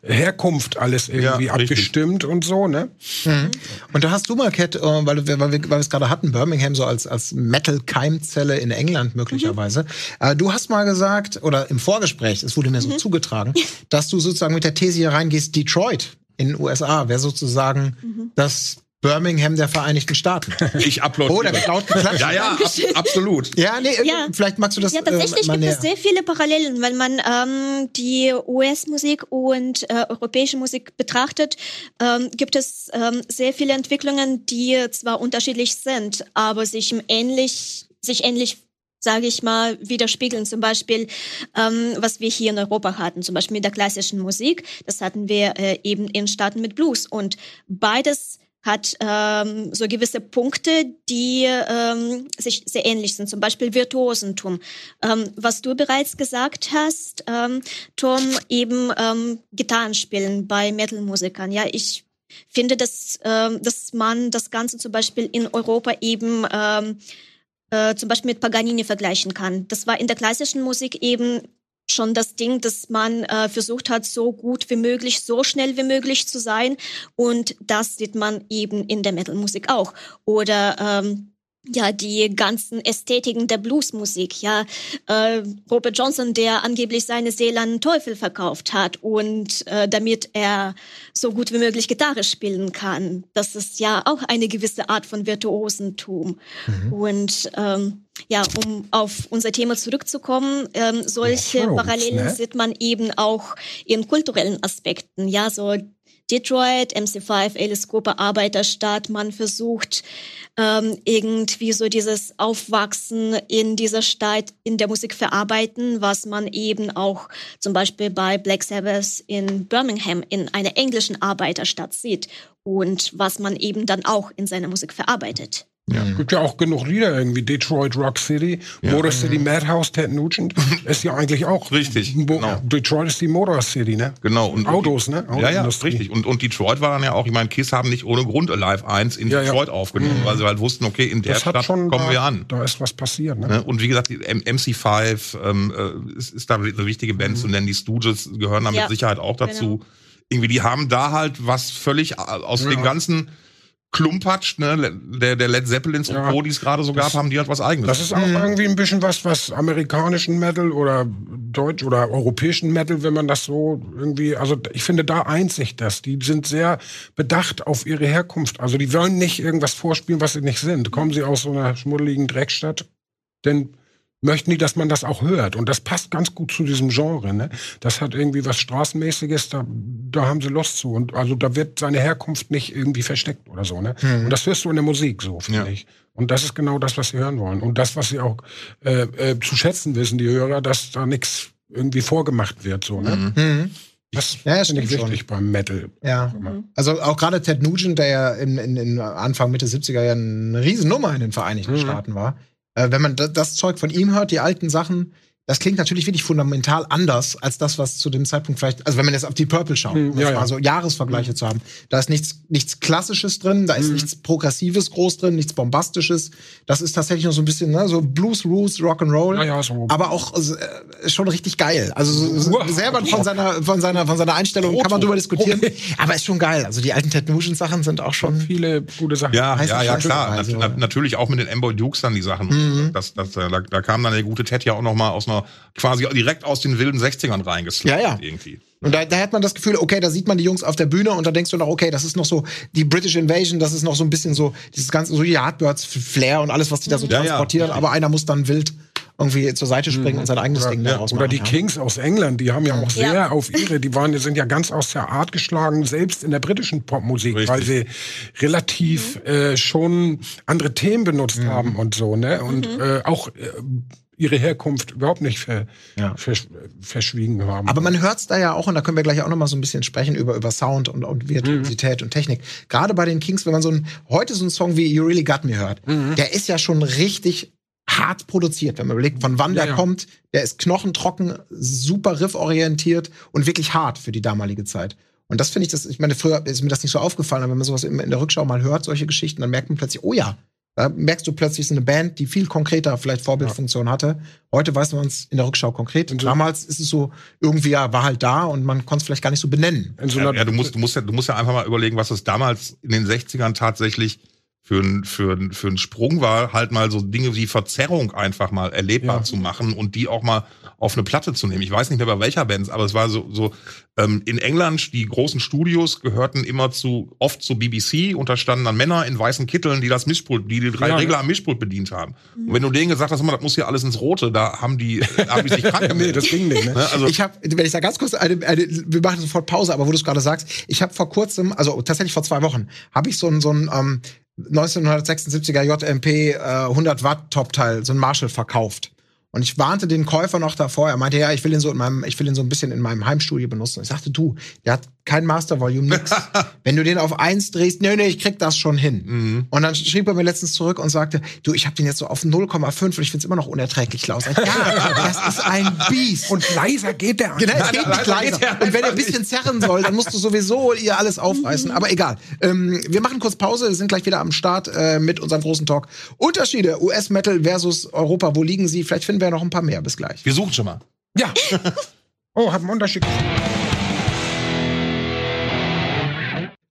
E: Herkunft alles irgendwie ja, abgestimmt und so, ne?
A: Mhm. Und da hast du mal, Cat, äh, weil, wir, weil wir es gerade hatten, Birmingham so als, als Metal-Keimzelle in England möglicherweise. Mhm. du hast mal gesagt, oder im Vorgespräch, es wurde mir so mhm. zugetragen, *laughs* dass du sozusagen mit der These hier reingehst, Detroit in den USA wäre sozusagen mhm. das Birmingham der Vereinigten Staaten. *laughs*
D: Ich upload.
A: Oh, der wird laut geklatscht.
D: Ja, ja, ab, absolut.
A: Ja, nee, ja. vielleicht magst du das.
C: Ja, tatsächlich äh, gibt es sehr viele Parallelen, wenn man ähm, die US-Musik und äh, europäische Musik betrachtet. Ähm, gibt es ähm, sehr viele Entwicklungen, die zwar unterschiedlich sind, aber sich ähnlich, sich ähnlich sage ich mal, widerspiegeln. Zum Beispiel, ähm, was wir hier in Europa hatten, zum Beispiel mit der klassischen Musik. Das hatten wir äh, eben in Staaten mit Blues. Und beides hat ähm, so gewisse Punkte, die ähm, sich sehr ähnlich sind, zum Beispiel Virtuosentum. Ähm, was du bereits gesagt hast, ähm, Tom, eben ähm, Gitarrenspielen bei Metal-Musikern. Ja, ich finde, dass, ähm, dass man das Ganze zum Beispiel in Europa eben ähm, äh, zum Beispiel mit Paganini vergleichen kann. Das war in der klassischen Musik eben schon das Ding, dass man äh, versucht hat, so gut wie möglich, so schnell wie möglich zu sein. Und das sieht man eben in der Metal-Musik auch. Oder ähm, ja die ganzen Ästhetiken der Bluesmusik. Ja, äh, Robert Johnson, der angeblich seine Seele an den Teufel verkauft hat und äh, damit er so gut wie möglich Gitarre spielen kann. Das ist ja auch eine gewisse Art von Virtuosentum. Mhm. Und ähm, ja, um auf unser Thema zurückzukommen, ähm, solche Parallelen ne? sieht man eben auch in kulturellen Aspekten. Ja, so Detroit, MC5, Alice Cooper, Arbeiterstadt. Man versucht ähm, irgendwie so dieses Aufwachsen in dieser Stadt in der Musik verarbeiten, was man eben auch zum Beispiel bei Black Sabbath in Birmingham in einer englischen Arbeiterstadt sieht und was man eben dann auch in seiner Musik verarbeitet.
E: Ja. Mhm. Gibt ja auch genug Lieder irgendwie. Detroit Rock City, ja. Motor City mhm. Madhouse, Ted Nugent. *laughs* ist ja eigentlich auch.
D: Richtig.
E: Genau. Detroit ist die Motor City, ne?
D: Genau.
E: Und Autos, ne?
D: Auto ja, ja, ist richtig. Und, und Detroit war dann ja auch, ich meine, Kiss haben nicht ohne Grund Alive 1 in ja, Detroit aufgenommen, mhm. weil sie halt wussten, okay, in der das Stadt kommen
E: da,
D: wir an.
E: Da ist was passiert, ne?
D: ne? Und wie gesagt, die MC5 ähm, äh, ist, ist da eine wichtige Band mhm. zu nennen. Die Stooges gehören da mit Sicherheit auch dazu. Genau. Irgendwie, die haben da halt was völlig aus dem ganzen Klumpatsch, ne, der, der Led Zeppelins
E: Ja.
D: und Co., die es gerade so gab, haben die halt was eigenes.
E: Das ist auch irgendwie ein bisschen was, was amerikanischen Metal oder deutsch oder europäischen Metal, wenn man das so irgendwie, also ich finde, da eint sich das. Die sind sehr bedacht auf ihre Herkunft. Also die wollen nicht irgendwas vorspielen, was sie nicht sind. Kommen sie aus so einer schmuddeligen Dreckstadt, dann möchten die, dass man das auch hört. Und das passt ganz gut zu diesem Genre. Ne? Das hat irgendwie was Straßenmäßiges, da, da haben sie Lust zu. Und also da wird seine Herkunft nicht irgendwie versteckt oder so. Ne? Und das hörst du in der Musik so, finde
D: Ja.
E: ich. Und das ist genau das, was sie hören wollen. Und das, was sie auch äh, äh, zu schätzen wissen, die Hörer, dass da nichts irgendwie vorgemacht wird. So, ne?
A: Mhm.
E: Das
A: Ja, ja,
E: finde ich
A: stimmt schon.
E: wichtig beim Metal.
A: Ja. Also auch gerade Ted Nugent, der ja in, in, in Anfang, Mitte 70er Jahren eine Riesennummer in den Vereinigten
E: Mhm.
A: Staaten war. Äh, wenn man da, das Zeug von ihm hört, die alten Sachen, das klingt natürlich wirklich fundamental anders als das, was zu dem Zeitpunkt vielleicht, also wenn man jetzt auf die Purple schaut,
E: Mhm,
A: um
E: ja, ja.
A: so Jahresvergleiche zu haben, da ist nichts, nichts Klassisches drin, da ist
E: Mhm.
A: nichts Progressives groß drin, nichts Bombastisches. Das ist tatsächlich noch so ein bisschen, ne, so Blues, Roots, Rock'n'Roll.
E: Ja, ja, so.
A: Aber auch äh, schon richtig geil. Also so, so
E: Wow.
A: selber von seiner, von seiner, von seiner Einstellung kann man drüber diskutieren. Aber ist schon geil. Also die alten Ted Nugent Sachen sind auch schon.
E: viele gute Sachen.
D: Ja,
A: Heißt
D: ja,
A: das
D: ja, klar.
A: dabei, so.
D: Nat- nat- natürlich auch mit den Amboy Dukes dann die Sachen.
A: Mhm.
D: Das, das, äh, da, da kam dann der gute Ted ja auch noch mal aus einer, quasi direkt aus den wilden 60ern reingeslappt
A: Ja, ja.
D: irgendwie.
A: Und da, da hat man das Gefühl, okay, da sieht man die Jungs auf der Bühne und da denkst du noch, okay, das ist noch so die British Invasion, das ist noch so ein bisschen so dieses ganze so Yardbirds Flair und alles, was die da so
D: Ja, ja.
A: transportieren. Aber einer muss dann wild irgendwie zur Seite springen und sein eigenes Ding daraus
E: Oder
A: machen.
E: die
A: ja.
E: Kings aus England, die haben ja auch sehr
C: Ja.
E: auf ihre, die waren, die sind ja ganz aus der Art geschlagen, selbst in der britischen Popmusik,
D: Richtig.
E: weil sie relativ äh, schon andere Themen benutzt
A: Mhm.
E: haben und so, ne? Und äh, auch äh, ihre Herkunft überhaupt nicht ver,
A: Ja.
E: versch verschwiegen haben.
A: Aber man hört's da ja auch, und da können wir gleich auch noch mal so ein bisschen sprechen über, über Sound und, und Virtuosität und Technik. Gerade bei den Kings, wenn man so ein, heute so einen Song wie You Really Got Me hört, der ist ja schon richtig hart produziert, wenn man überlegt, von wann
E: Ja,
A: der
E: ja.
A: kommt. Der ist knochentrocken, super rifforientiert und wirklich hart für die damalige Zeit. Und das finde ich, das, ich meine, früher ist mir das nicht so aufgefallen, aber wenn man sowas immer in der Rückschau mal hört, solche Geschichten, dann merkt man plötzlich, oh ja, da merkst du plötzlich, es ist eine Band, die viel konkreter vielleicht Vorbildfunktion hatte. Heute weiß man es in der Rückschau konkret.
E: Und so-
A: Damals ist es so, irgendwie ja, war halt da und man konnte es vielleicht gar nicht so benennen.
E: so
D: Ja, ja, du musst, du musst ja, du musst ja einfach mal überlegen, was es damals in den 60ern tatsächlich für ein, für ein, für ein Sprung war, halt mal so Dinge wie Verzerrung einfach mal erlebbar
E: Ja.
D: zu machen und die auch mal auf eine Platte zu nehmen. Ich weiß nicht mehr bei welcher Band, aber es war so, so ähm, in England, die großen Studios gehörten immer zu, oft zu BBC und da standen dann Männer in weißen Kitteln, die das Mischpult, die die drei
E: Ja,
D: Regler
E: ja.
D: am Mischpult bedient haben. Und wenn du denen gesagt hast, immer, das muss hier alles ins Rote, da haben die, haben die sich krank *laughs*
E: nee,
D: gemeldet.
E: das ging nicht, ne?
D: Ne? Also,
A: ich habe, wenn ich da ganz kurz, eine, eine, wir machen sofort Pause, aber wo du es gerade sagst, ich habe vor kurzem, also tatsächlich vor zwei Wochen, habe ich so ein, so ein ähm, 1976er JMP äh, 100 Watt Top-Teil, so ein Marshall verkauft. Und ich warnte den Käufer noch davor. Er meinte, ja, ich will ihn so in meinem, ich will ihn so ein bisschen in meinem Heimstudio benutzen. Ich sagte, du, der hat kein Master Volume, nix. *laughs* Wenn du den auf eins drehst, nee, nee, ich krieg das schon hin. Und dann schrieb er mir letztens zurück und sagte, du, ich habe den jetzt so auf 0,5 und ich find's immer noch unerträglich ich, ja, *laughs* das ist ein Biest.
E: Und leiser geht der
A: Genau, es geht nicht leiser. Und wenn er ein bisschen zerren soll, dann musst du sowieso ihr alles aufreißen. Aber egal. Ähm, wir machen kurz Pause, wir sind gleich wieder am Start äh, mit unserem großen Talk. Unterschiede US-Metal versus Europa, wo liegen sie? Vielleicht finden wir noch ein paar mehr. Bis gleich.
D: wir suchen schon mal.
E: Ja. *laughs* Oh, hab einen Unterschied.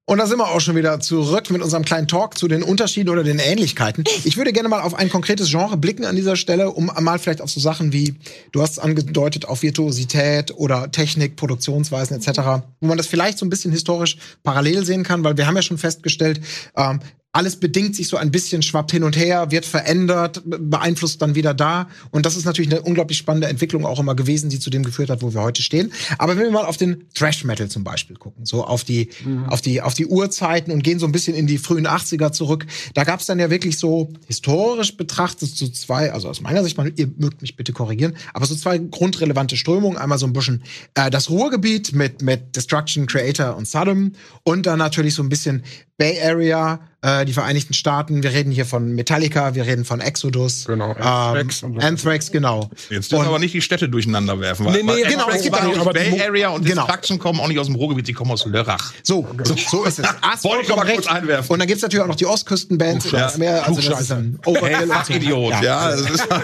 A: Und da sind wir auch schon wieder zurück mit unserem kleinen Talk zu den Unterschieden oder den Ähnlichkeiten. Ich würde gerne mal auf ein konkretes Genre blicken an dieser Stelle, um mal vielleicht auf so Sachen wie, du hast es angedeutet, auf Virtuosität oder Technik, Produktionsweisen etc., wo man das vielleicht so ein bisschen historisch parallel sehen kann, weil wir haben ja schon festgestellt, ähm, alles bedingt sich so ein bisschen, schwappt hin und her, wird verändert, be- beeinflusst dann wieder da. Und das ist natürlich eine unglaublich spannende Entwicklung auch immer gewesen, die zu dem geführt hat, wo wir heute stehen. Aber wenn wir mal auf den Thrash Metal zum Beispiel gucken, so auf die, auf die, auf die Urzeiten und gehen so ein bisschen in die frühen 80er zurück, da gab es dann ja wirklich so historisch betrachtet so zwei, also aus meiner Sicht, man, ihr mögt mich bitte korrigieren, aber so zwei grundrelevante Strömungen. Einmal so ein bisschen äh, das Ruhrgebiet mit, mit Destruction, Creator und Sodom und dann natürlich so ein bisschen Bay Area, äh, die Vereinigten Staaten. Wir reden hier von Metallica, wir reden von Exodus.
E: Genau,
A: Anthrax,
E: Anthrax und
A: ähm,
E: so.
A: Anthrax genau.
D: Jetzt dürfen
A: Und-
D: wir aber nicht die Städte durcheinander werfen.
E: Nee, nee,
D: weil
A: genau,
D: Anthrax
A: es gibt auch-
D: nicht
E: aber die
D: Bay Area und
A: genau.
D: Destruction kommen auch nicht aus dem Ruhrgebiet, die kommen aus Lörrach.
A: So, so, so ist es. *laughs*
D: Wollte ich mal
A: recht.
D: kurz einwerfen.
A: Und dann gibt's natürlich auch noch die Ostküstenbands.
D: Klugscheißer.
A: oder mehr, also das ist dann Overkill so.
D: Fachidiot, ja. das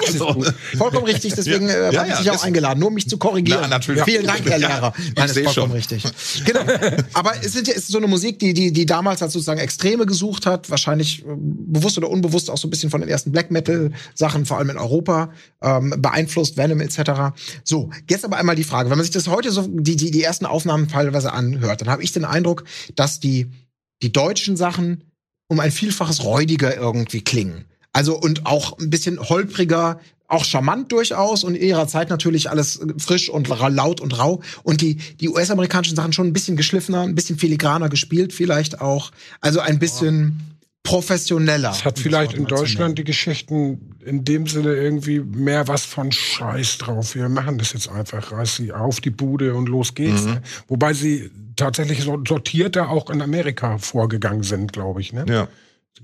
D: ist *laughs* so.
A: Vollkommen richtig, deswegen
D: Ja.
A: äh,
D: Ja,
A: habe ich
D: ja,
A: dich auch eingeladen, nur um mich zu korrigieren.
D: Na, natürlich.
A: Vielen Dank, Herr
D: Ja,
A: Lehrer. Nein, das ist vollkommen
D: schon.
A: richtig. Genau. Aber es, sind, ja- es ist so eine Musik, die, die, die damals so sozusagen Extreme gesucht hat, wahrscheinlich äh, bewusst oder unbewusst auch so ein bisschen von den ersten Black Metal Sachen, vor allem in Europa, ähm, beeinflusst, Venom etc. So, jetzt aber einmal die Frage, wenn man sich das heute so die die, die ersten Aufnahmen teilweise anhört, dann habe ich den Eindruck, dass die die deutschen Sachen um ein Vielfaches räudiger irgendwie klingen. Also und auch ein bisschen holpriger, auch charmant durchaus und in ihrer Zeit natürlich alles frisch und laut und rau. Und die, die US-amerikanischen Sachen schon ein bisschen geschliffener, ein bisschen filigraner gespielt, vielleicht auch. Also ein bisschen professioneller.
E: Es hat vielleicht in Deutschland die Geschichten in dem Sinne irgendwie mehr was von Scheiß drauf. Wir machen das jetzt einfach, reiß sie auf die Bude und los geht's. Mhm. Ne? Wobei sie tatsächlich sortierter auch in Amerika vorgegangen sind, glaube ich. Ne?
D: Ja.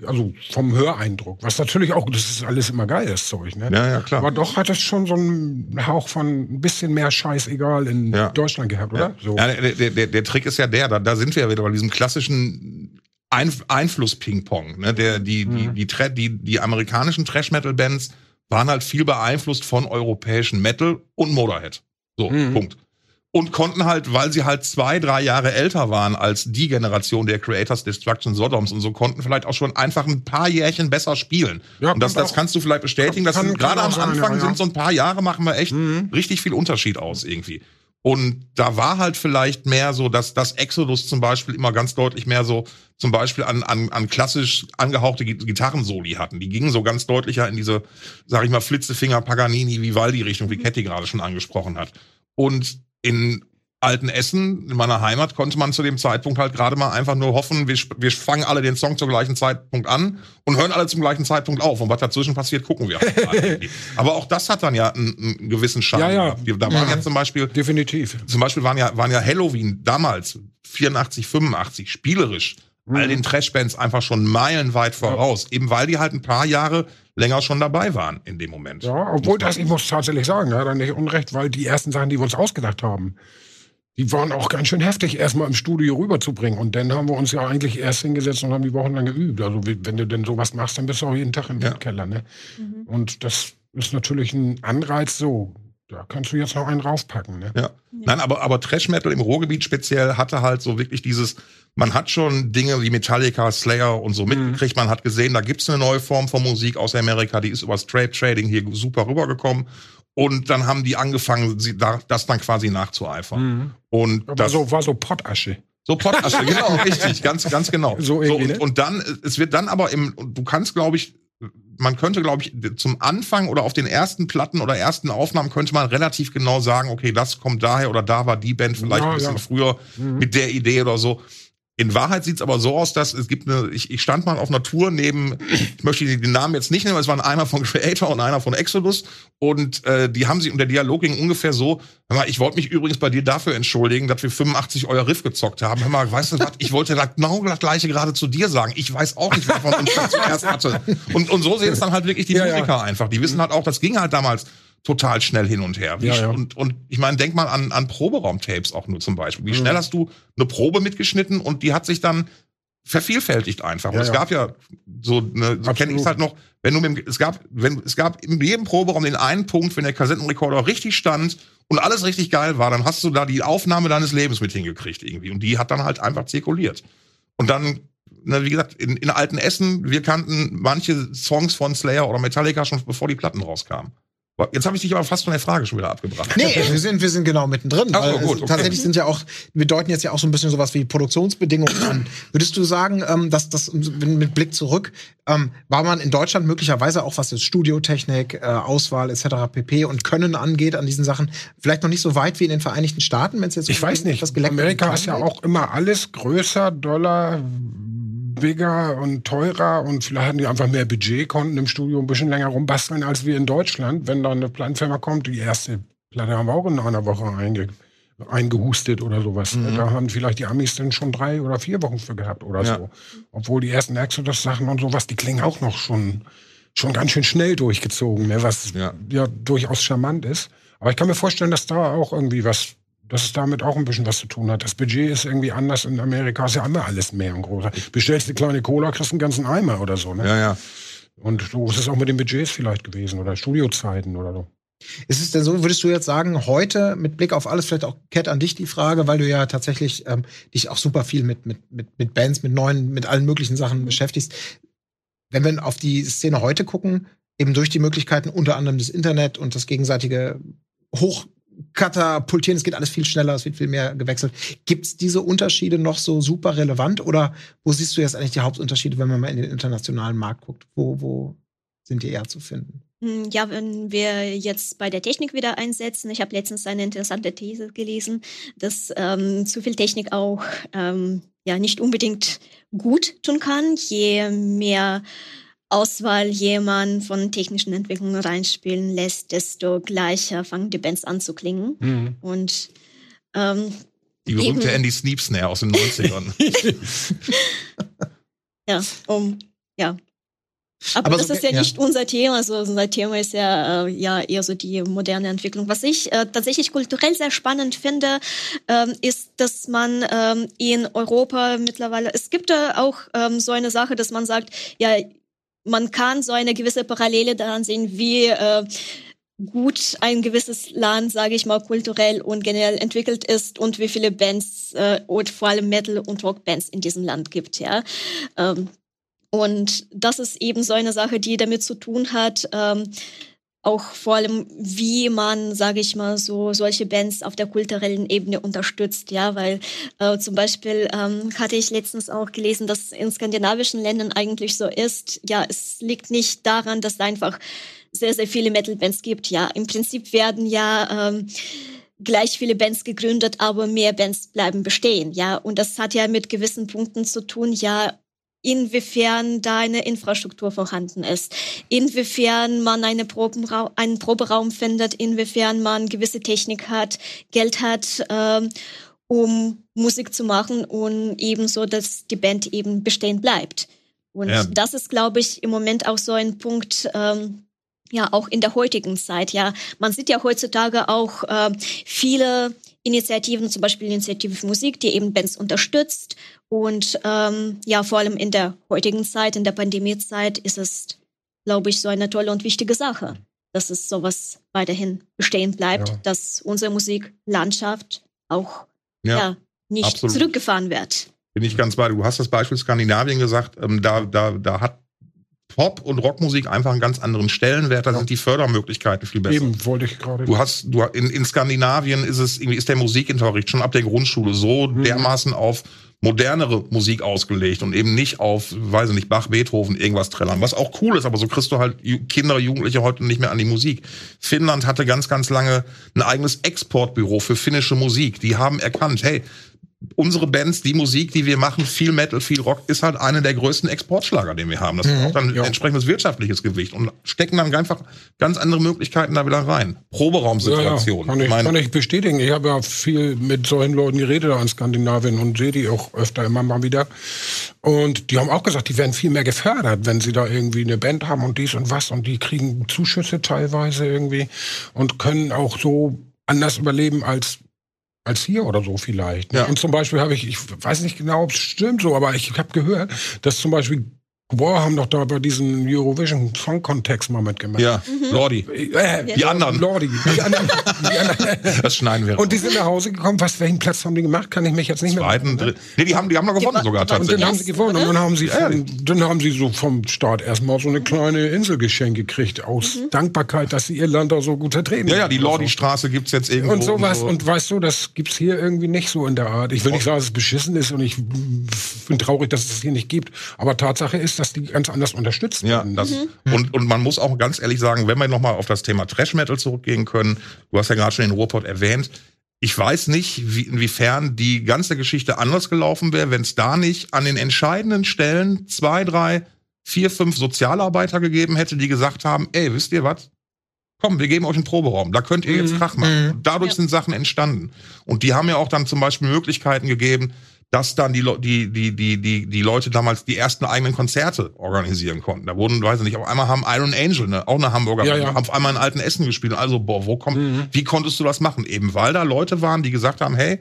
E: Also vom Höreindruck. Was natürlich auch, das ist alles immer geil, das Zeug, ne?
D: Ja, ja, klar.
E: Aber doch hat es schon so einen Hauch von ein bisschen mehr Scheißegal in ja. Deutschland gehabt, oder?
D: Ja. So. Ja, der, der, der Trick ist ja der, da, da sind wir ja wieder bei diesem klassischen ein Einfluss-Ping-Pong. Ne? Der, die, mhm. die, die, die, die amerikanischen Trash-Metal-Bands waren halt viel beeinflusst von europäischen Metal und Motorhead. So, mhm. Punkt und konnten halt, weil sie halt zwei, drei Jahre älter waren als die Generation der Creators Destruction Sodoms und so, konnten vielleicht auch schon einfach ein paar Jährchen besser spielen. Ja, und das, das kannst du vielleicht bestätigen, dass gerade am Anfang sind so ein paar Jahre machen wir echt mhm. richtig viel Unterschied aus irgendwie. Und da war halt vielleicht mehr so, dass das Exodus zum Beispiel immer ganz deutlich mehr so zum Beispiel an, an, an klassisch angehauchte Gitarrensoli hatten. Die gingen so ganz deutlicher in diese, sag ich mal, Flitzefinger, Paganini, Vivaldi-Richtung, wie Ketty gerade schon angesprochen hat. Und in alten Essen, in meiner Heimat, konnte man zu dem Zeitpunkt halt gerade mal einfach nur hoffen, wir, wir fangen alle den Song zum gleichen Zeitpunkt an und hören alle zum gleichen Zeitpunkt auf. Und was dazwischen passiert, gucken wir. *laughs* Aber auch das hat dann ja einen, einen gewissen Schaden.
E: Ja,
D: ja. Da waren ja. ja zum Beispiel.
E: Definitiv.
D: Zum Beispiel waren ja, waren ja Halloween damals, 84, 85, spielerisch. All den Trashbands einfach schon meilenweit voraus. Ja. Eben weil die halt ein paar Jahre länger schon dabei waren in dem Moment.
E: Ja, obwohl das, ich muss tatsächlich sagen, ja, dann nicht unrecht, weil die ersten Sachen, die wir uns ausgedacht haben, die waren auch ganz schön heftig, erstmal im Studio rüberzubringen. Und dann haben wir uns ja eigentlich erst hingesetzt und haben die Wochen lang geübt. Also wenn du denn sowas machst, dann bist du auch jeden Tag im ja. Keller. Ne? Mhm. Und das ist natürlich ein Anreiz so. Da kannst du jetzt noch einen raufpacken. Ne?
D: Ja. ja. Nein, aber, aber Trash Metal im Ruhrgebiet speziell hatte halt so wirklich dieses, man hat schon Dinge wie Metallica, Slayer und so mhm. mitgekriegt. Man hat gesehen, da gibt's eine neue Form von Musik aus Amerika, die ist über Straight Trading hier super rübergekommen. Und dann haben die angefangen, das dann quasi nachzueifern. Mhm. Und
E: Aber
D: das
E: so, war so Pottasche.
D: So Pottasche, genau, *laughs* richtig, ganz, ganz genau.
E: So, so
D: und,
E: ne?
D: und dann, es wird dann aber im, du kannst, glaube ich, man könnte, glaube ich, zum Anfang oder auf den ersten Platten oder ersten Aufnahmen könnte man relativ genau sagen, okay, das kommt daher oder da war die Band vielleicht ja, ein bisschen ja. früher mhm. mit der Idee oder so. In Wahrheit sieht es aber so aus, dass es gibt eine, ich, ich stand mal auf einer Tour neben, ich möchte den Namen jetzt nicht nennen, aber es waren einer von *laughs* Creator und einer von Exodus und äh, die haben sich, und der Dialog ging ungefähr so, hör mal, ich wollte mich übrigens bei dir dafür entschuldigen, dass wir 85 euer Riff gezockt haben. Hör mal, weißt du was, ich wollte da genau das gleiche gerade zu dir sagen. Ich weiß auch nicht, wer von uns zuerst hatte. Und, und so sehen es dann halt wirklich die ja, Musiker ja. einfach. Die wissen halt auch, das ging halt damals total schnell hin und her.
E: Ja, ja.
D: Und, und ich meine, denk mal an, an Proberaumtapes auch nur zum Beispiel. Wie mhm. schnell hast du eine Probe mitgeschnitten und die hat sich dann vervielfältigt einfach. Ja, und es gab ja so eine, so kenne ich es halt noch, wenn du mit dem, es gab, wenn, es gab in jedem Proberaum den einen Punkt, wenn der Kassettenrekorder richtig stand und alles richtig geil war, dann hast du da die Aufnahme deines Lebens mit hingekriegt irgendwie. Und die hat dann halt einfach zirkuliert. Und dann, na, wie gesagt, in, in alten Essen, wir kannten manche Songs von Slayer oder Metallica schon bevor die Platten rauskamen. Jetzt habe ich dich aber fast von der Frage schon wieder abgebracht.
A: Nee, wir sind, wir sind genau mittendrin.
D: Ach so, gut,
A: okay. Tatsächlich sind ja auch, wir deuten jetzt ja auch so ein bisschen sowas wie Produktionsbedingungen an. Würdest du sagen, ähm, dass das mit Blick zurück, ähm, war man in Deutschland möglicherweise auch, was jetzt Studiotechnik, äh, Auswahl etc. pp. und Können angeht an diesen Sachen, vielleicht noch nicht so weit wie in den Vereinigten Staaten, wenn es jetzt
E: Ich weiß nicht. Amerika ist ja auch immer alles größer, Dollar, bigger und teurer und vielleicht hatten die einfach mehr Budget, konnten im Studio ein bisschen länger rumbasteln als wir in Deutschland. Wenn da eine Plattenfirma kommt, die erste Platte haben wir auch in einer Woche einge eingehustet oder sowas. Mhm. Da haben vielleicht die Amis dann schon drei oder vier Wochen für gehabt oder ja. so. Obwohl die ersten Exodus-Sachen und sowas, die klingen auch noch schon, schon ganz schön schnell durchgezogen, ne? was ja. ja durchaus charmant ist. Aber ich kann mir vorstellen, dass da auch irgendwie was dass es damit auch ein bisschen was zu tun hat. Das Budget ist irgendwie anders in Amerika, ist ja immer alles mehr und größer. Bestellst eine kleine Cola, kriegst einen ganzen Eimer oder so, ne?
D: Ja, ja.
E: Und so ist es auch mit den Budgets vielleicht gewesen oder Studiozeiten oder so.
A: Ist es denn so, würdest du jetzt sagen, heute mit Blick auf alles, vielleicht auch Cat an dich die Frage, weil du ja tatsächlich ähm, dich auch super viel mit, mit, mit, mit Bands, mit neuen, mit allen möglichen Sachen beschäftigst. Wenn wir auf die Szene heute gucken, eben durch die Möglichkeiten unter anderem des Internet und das gegenseitige Hochkatapultieren, es geht alles viel schneller, es wird viel mehr gewechselt. Gibt es diese Unterschiede noch so super relevant oder wo siehst du jetzt eigentlich die Hauptunterschiede, wenn man mal in den internationalen Markt guckt? Wo, wo sind die eher zu finden?
C: Hm, ja, wenn wir jetzt bei der Technik wieder einsetzen, ich habe letztens eine interessante These gelesen, dass ähm, zu viel Technik auch ähm, ja nicht unbedingt gut tun kann. Je mehr Auswahl jemand von technischen Entwicklungen reinspielen lässt, desto gleicher fangen die Bands an zu klingen. Mhm. Und ähm,
D: die berühmte eben, Andy Sneap Snare aus den 90ern. *laughs*
C: ja, um ja, aber, Aber das so, ist ja, ja, nicht unser Thema. Also unser Thema ist ja, äh, ja eher so die moderne Entwicklung. Was ich äh, tatsächlich kulturell sehr spannend finde, ähm, ist, dass man ähm, in Europa mittlerweile, es gibt da auch ähm, so eine Sache, dass man sagt, ja, man kann so eine gewisse Parallele daran sehen, wie äh, gut ein gewisses Land, sage ich mal, kulturell und generell entwickelt ist und wie viele Bands äh, und vor allem Metal- und Rockbands in diesem Land gibt. Ja, ähm, und das ist eben so eine Sache, die damit zu tun hat, ähm, auch vor allem, wie man, sage ich mal, so solche Bands auf der kulturellen Ebene unterstützt, ja, weil äh, zum Beispiel ähm, hatte ich letztens auch gelesen, dass in skandinavischen Ländern eigentlich so ist, ja, es liegt nicht daran, dass es einfach sehr, sehr viele Metal-Bands gibt, ja, im Prinzip werden ja ähm, gleich viele Bands gegründet, aber mehr Bands bleiben bestehen, ja, und das hat ja mit gewissen Punkten zu tun, ja, inwiefern da eine Infrastruktur vorhanden ist, inwiefern man eine einen Proberaum findet, inwiefern man gewisse Technik hat, Geld hat, ähm, um Musik zu machen und ebenso, dass die Band eben bestehen bleibt. Und ja. das ist, glaube ich, im Moment auch so ein Punkt, ähm, ja, auch in der heutigen Zeit. Ja, man sieht ja heutzutage auch äh, viele Initiativen, zum Beispiel Initiative für Musik, die eben Bands unterstützt. Und ähm, ja, vor allem in der heutigen Zeit, in der Pandemiezeit, ist es, glaube ich, so eine tolle und wichtige Sache, dass es sowas weiterhin bestehen bleibt, ja. dass unsere Musiklandschaft auch ja, ja nicht absolut. zurückgefahren wird.
D: Bin ich ganz bei. Du hast das Beispiel Skandinavien gesagt. Ähm, da, da, da hat Pop- und Rockmusik einfach einen ganz anderen Stellenwert. Da ja. sind die Fördermöglichkeiten viel besser. Eben,
E: wollte ich gerade.
D: Du hast, du, in, in Skandinavien ist es irgendwie, ist der Musikunterricht schon ab der Grundschule so mhm. dermaßen auf modernere Musik ausgelegt und eben nicht auf, weiß ich nicht, Bach, Beethoven, irgendwas trällern. Was auch cool ist, aber so kriegst du halt Kinder, Jugendliche heute nicht mehr an die Musik. Finnland hatte ganz, ganz lange ein eigenes Exportbüro für finnische Musik. Die haben erkannt, hey, unsere Bands, die Musik, die wir machen, viel Metal, viel Rock, ist halt eine der größten Exportschlager, den wir haben. Das mhm, hat dann ja. entsprechendes wirtschaftliches Gewicht und stecken dann einfach ganz andere Möglichkeiten da wieder rein. Proberaumsituation.
E: Ja, ja. Kann, ich, kann ich bestätigen. Ich habe ja viel mit solchen Leuten geredet da in Skandinavien und sehe die auch öfter immer mal wieder. Und die haben auch gesagt, die werden viel mehr gefördert, wenn sie da irgendwie eine Band haben und dies und was und die kriegen Zuschüsse teilweise irgendwie und können auch so anders überleben als als hier oder so vielleicht. Ne? Ja. Und zum Beispiel habe ich, ich weiß nicht genau, ob es stimmt so, aber ich habe gehört, dass zum Beispiel Boah, haben doch da bei diesem Eurovision Song Kontext mal mitgemacht.
D: Ja, mhm. Lordi. Äh, die anderen.
E: Lordi. Die anderen,
D: die anderen. *laughs* Das schneiden wir.
E: Und die sind nach Hause gekommen. Was, welchen Platz haben die gemacht? Kann ich mich jetzt nicht mehr
D: Zweiten, dritten. Nee, die haben, die haben noch gewonnen die sogar tatsächlich.
E: Und dann haben sie gewonnen. Und dann haben sie, ja, von, dann haben sie so vom Staat erstmal so eine kleine Inselgeschenk gekriegt. Aus mhm. Dankbarkeit, dass sie ihr Land da so gut vertreten
D: Ja, ja, die Lordi-Straße gibt's jetzt irgendwo.
E: Und sowas. Und, so. und weißt du, das gibt's hier irgendwie nicht so in der Art. Ich will nicht sagen, dass es beschissen ist und ich bin traurig, dass es das hier nicht gibt. Aber Tatsache ist, dass die ganz anders unterstützt
D: ja, Das, mhm. und, und man muss auch ganz ehrlich sagen, wenn wir nochmal auf das Thema Trash Metal zurückgehen können, du hast ja gerade schon den Ruhrpott erwähnt, ich weiß nicht, wie, inwiefern die ganze Geschichte anders gelaufen wäre, wenn es da nicht an den entscheidenden Stellen zwei, drei, vier, fünf Sozialarbeiter gegeben hätte, die gesagt haben, ey, wisst ihr was? Komm, wir geben euch einen Proberaum, da könnt ihr jetzt mhm. Krach machen. Mhm. Dadurch ja. sind Sachen entstanden. Und die haben ja auch dann zum Beispiel Möglichkeiten gegeben, dass dann die, die, die, die, die, die Leute damals die ersten eigenen Konzerte organisieren konnten. Da wurden, weiß ich nicht, auf einmal haben Iron Angel, ne, auch eine Hamburger, ja, ja. haben auf einmal in alten Essen gespielt. Also, boah, wo kommt, mhm. wie konntest du das machen? Eben weil da Leute waren, die gesagt haben, hey,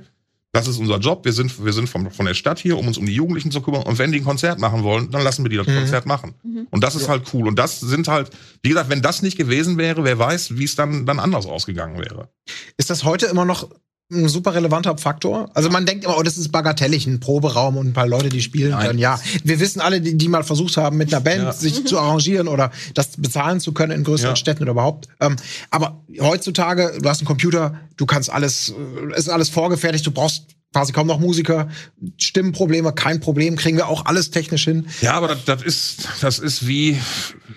D: Das ist unser Job. Wir sind, wir sind vom, von der Stadt hier, um uns um die Jugendlichen zu kümmern. Und wenn die ein Konzert machen wollen, dann lassen wir die das mhm. Konzert machen. Mhm. Und das ist ja. halt cool. Und das sind halt, wie gesagt, wenn das nicht gewesen wäre, wer weiß, wie es dann, dann anders ausgegangen wäre.
A: Ist das heute immer noch ein super relevanter Faktor. Also man denkt immer, oh, das ist bagatellig, ein Proberaum und ein paar Leute, die spielen Nein. können. Ja, wir wissen alle, die, die mal versucht haben, mit einer Band ja. sich zu arrangieren oder das bezahlen zu können in größeren ja. Städten oder überhaupt. Ähm, aber heutzutage, du hast einen Computer, du kannst alles, äh, ist alles vorgefertigt, du brauchst quasi kaum noch Musiker, Stimmenprobleme, kein Problem, kriegen wir auch alles technisch hin.
D: Ja, aber das, das ist das ist wie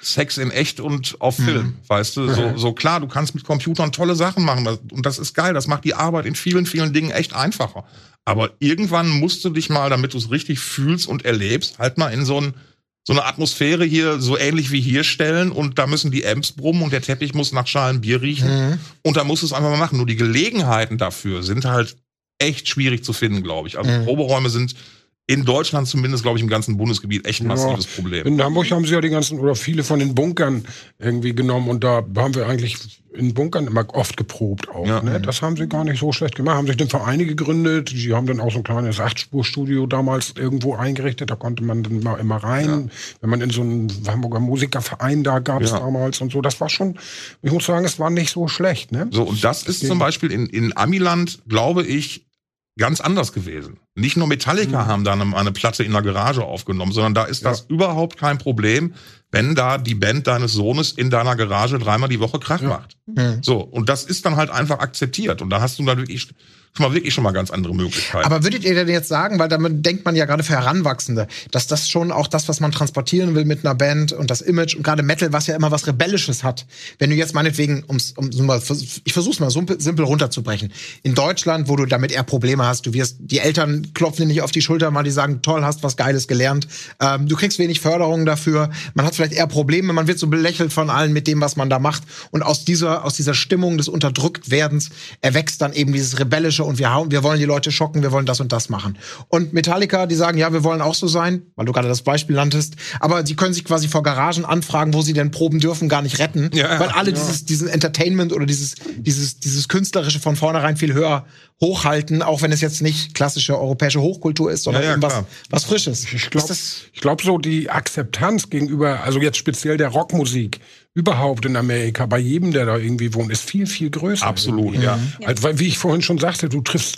D: Sex in echt und auf mhm. Film, mhm. weißt du? So, so klar, du kannst mit Computern tolle Sachen machen und das ist geil, das macht die Arbeit in vielen, vielen Dingen echt einfacher. Aber irgendwann musst du dich mal, damit du es richtig fühlst und erlebst, halt mal in so ein so eine Atmosphäre hier so ähnlich wie hier stellen und da müssen die Amps brummen und der Teppich muss nach Schalen Bier riechen mhm. und da musst du es einfach mal machen. Nur die Gelegenheiten dafür sind halt echt schwierig zu finden, glaube ich. Also mhm. Proberäume sind in Deutschland zumindest, glaube ich, im ganzen Bundesgebiet echt ein massives ja, Problem.
E: In Hamburg haben sie ja die ganzen oder viele von den Bunkern irgendwie genommen und da haben wir eigentlich in Bunkern immer oft geprobt auch. Ja. Ne? Das haben sie gar nicht so schlecht gemacht. Haben sich dann Vereine gegründet. Die haben dann auch so ein kleines Achtspurstudio damals irgendwo eingerichtet. Da konnte man dann mal immer rein. Ja. Wenn man in so einen Hamburger Musikerverein da gab es ja. damals und so. Das war schon, ich muss sagen, es war nicht so schlecht. Ne?
D: So, und das ist zum Beispiel in, in Amiland, glaube ich, ganz anders gewesen. Nicht nur Metallica mhm. haben da eine, eine, Platte in der Garage aufgenommen, sondern da ist ja. das überhaupt kein Problem, wenn da die Band deines Sohnes in deiner Garage dreimal die Woche Krach ja. macht. Mhm. So, und das ist dann halt einfach akzeptiert. Und da hast du dann wirklich schon mal wirklich schon mal ganz andere Möglichkeiten.
A: Aber würdet ihr denn jetzt sagen, weil damit denkt man ja gerade für Heranwachsende, dass das schon auch das, was man transportieren will mit einer Band und das Image und gerade Metal, was ja immer was Rebellisches hat. Wenn du jetzt meinetwegen, ums, um, ich versuch's mal simpel, simpel runterzubrechen. In Deutschland, wo du damit eher Probleme hast, du wirst, die Eltern klopfen dir nicht auf die Schulter, mal die sagen, toll, hast was Geiles gelernt. Ähm, du kriegst wenig Förderung dafür. Man hat vielleicht eher Probleme, man wird so belächelt von allen mit dem, was man da macht. Und aus dieser, aus dieser Stimmung des Unterdrücktwerdens erwächst dann eben dieses rebellische Nische und wir, haben, wir wollen die Leute schocken, wir wollen das und das machen. Und Metallica, die sagen, ja, wir wollen auch so sein, weil du gerade das Beispiel nanntest, aber sie können sich quasi vor Garagen anfragen, wo sie denn proben dürfen, gar nicht retten, ja, weil alle ja. dieses, diesen Entertainment oder dieses, dieses, dieses Künstlerische von vornherein viel höher hochhalten, auch wenn es jetzt nicht klassische europäische Hochkultur ist, sondern ja, ja, irgendwas was Frisches.
E: Ich glaube glaub so, die Akzeptanz gegenüber, also jetzt speziell der Rockmusik, überhaupt in Amerika, bei jedem, der da irgendwie wohnt, ist viel, viel größer.
D: Absolut, irgendwie. ja.
E: Also, weil, wie ich vorhin schon sagte, du triffst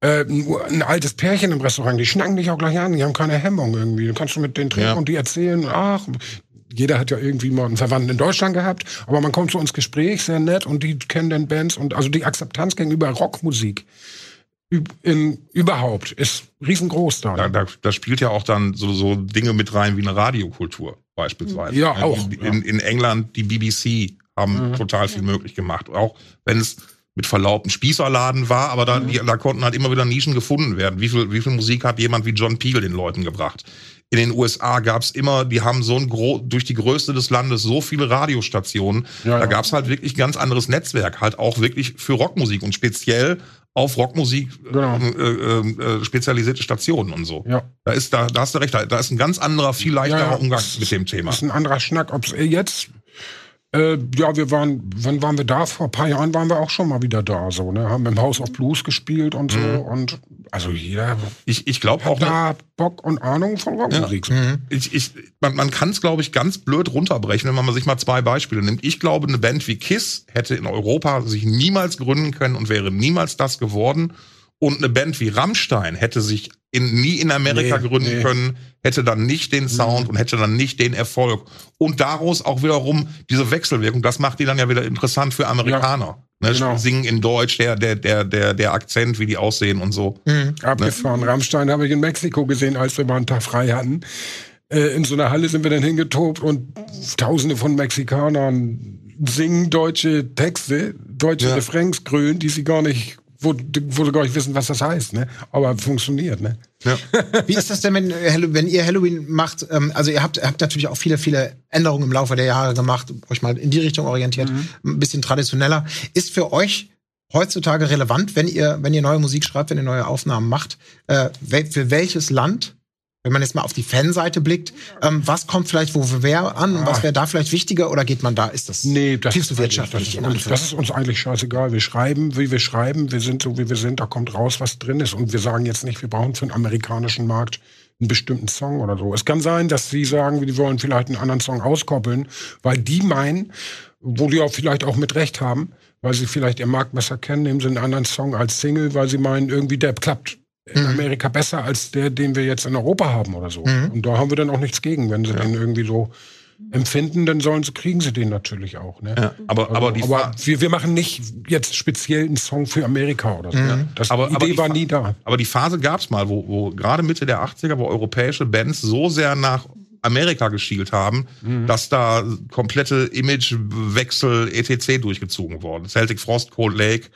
E: äh, ein altes Pärchen im Restaurant, die schnacken dich auch gleich an, die haben keine Hemmung irgendwie. Du kannst mit denen trinken ja. und die erzählen, ach, jeder hat ja irgendwie mal einen Verwandten in Deutschland gehabt, aber man kommt zu uns Gespräch, sehr nett und die kennen den Bands und also die Akzeptanz gegenüber Rockmusik in, überhaupt ist riesengroß da.
D: Da, da. da spielt ja auch dann so, so Dinge mit rein wie eine Radiokultur beispielsweise.
E: Ja, auch.
D: In, in, in England die BBC haben mhm. total viel möglich gemacht. Auch wenn es mit Verlaub ein Spießerladen war, aber da, mhm. die, da konnten halt immer wieder Nischen gefunden werden. Wie viel, wie viel Musik hat jemand wie John Peel den Leuten gebracht? In den USA gab's immer, die haben so ein gro durch die Größe des Landes so viele Radiostationen. Ja, da ja. gab's halt wirklich ein ganz anderes Netzwerk, halt auch wirklich für Rockmusik und speziell auf Rockmusik genau. Ähm, äh, äh, spezialisierte Stationen und so. Ja. Da ist da, da hast du recht, da ist ein ganz anderer, viel leichterer ja, Umgang mit dem Thema.
E: Das ist ein anderer Schnack. Ob es jetzt äh, ja, wir waren, wann waren wir da? Vor ein paar Jahren waren wir auch schon mal wieder da, so, ne? Haben im House of Blues gespielt und so. Mhm. Und also jeder.
D: Ich, ich glaube auch.
E: Da Bock und Ahnung von Rockmusik.
D: Ja. Mhm. Ich, ich, man man kann es, glaube ich, ganz blöd runterbrechen, wenn man sich mal zwei Beispiele nimmt. Ich glaube, eine Band wie Kiss hätte in Europa sich niemals gründen können und wäre niemals das geworden. Und eine Band wie Rammstein hätte sich in, nie in Amerika nee, gründen nee. können, hätte dann nicht den Sound mhm. und hätte dann nicht den Erfolg. Und daraus auch wiederum diese Wechselwirkung, das macht die dann ja wieder interessant für Amerikaner. Ja, ne? genau. Singen in Deutsch, der, der, der, der, der Akzent, wie die aussehen und so.
E: Mhm. Ne? Abgefahren. Ne? Rammstein habe ich in Mexiko gesehen, als wir mal einen Tag frei hatten. Äh, in so einer Halle sind wir dann hingetobt und tausende von Mexikanern singen deutsche Texte, deutsche ja. Refrains grün, die sie gar nicht wo, wo sie gar nicht wissen, was das heißt, ne? Aber funktioniert, ne?
A: Ja. *laughs* Wie ist das denn, wenn, wenn ihr Halloween macht? Ähm, also ihr habt, habt natürlich auch viele, viele Änderungen im Laufe der Jahre gemacht, euch mal in die Richtung orientiert, mhm. ein bisschen traditioneller. Ist für euch heutzutage relevant, wenn ihr, wenn ihr neue Musik schreibt, wenn ihr neue Aufnahmen macht, äh, für welches Land Wenn man jetzt mal auf die Fanseite blickt, ähm, was kommt vielleicht wo wer an und was ah. wäre da vielleicht wichtiger oder geht man da, ist das
E: nee, das viel zu wirtschaftlich? Das ist, uns, das ist uns eigentlich scheißegal. Wir schreiben, wie wir schreiben, wir sind so, wie wir sind, da kommt raus, was drin ist. Und wir sagen jetzt nicht, wir brauchen für den amerikanischen Markt einen bestimmten Song oder so. Es kann sein, dass sie sagen, die wollen vielleicht einen anderen Song auskoppeln, weil die meinen, wo die auch vielleicht auch mit Recht haben, weil sie vielleicht ihr Markt besser kennen, nehmen sie einen anderen Song als Single, weil sie meinen, irgendwie der klappt in mhm. Amerika besser als der, den wir jetzt in Europa haben oder so. Mhm. Und da haben wir dann auch nichts gegen, wenn sie ja. den irgendwie so empfinden, dann sollen sie, kriegen sie den natürlich auch. Ne?
D: Ja, aber,
E: also,
D: aber, die
E: aber wir, wir machen nicht jetzt speziell einen Song für Amerika oder so. Mhm. Das aber, Idee aber war nie da.
D: Aber die Phase gab es mal, wo, wo gerade Mitte der 80er, wo europäische Bands so sehr nach Amerika geschielt haben, mhm. dass da komplette Imagewechsel etc. durchgezogen wurden. Celtic Frost, Cold Lake,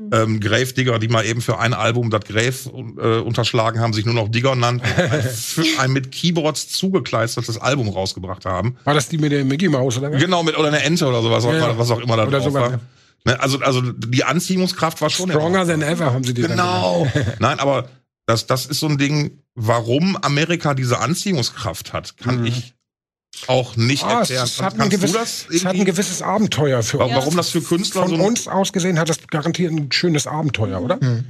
D: Mhm. ähm, Grave-Digger, die mal eben für ein Album das Grave äh, unterschlagen haben, sich nur noch Digger nannten, für *laughs* ein mit Keyboards zugekleistertes Album rausgebracht haben.
E: War das die mit der Mickey Mouse oder
D: was? Genau, mit oder eine Ente oder sowas, ja. was auch immer da oder drauf war. Ja. Ne, also, also die Anziehungskraft war schon.
E: Stronger than ever haben sie die
D: Genau. Nein, aber das, das ist so ein Ding, warum Amerika diese Anziehungskraft hat, kann mhm. ich auch nicht ah, erklären.
E: Es hat, ein gewiss, es hat ein gewisses Abenteuer für
D: uns. Warum das für Künstler
E: Von so uns aus gesehen hat das garantiert ein schönes Abenteuer, oder? Mhm.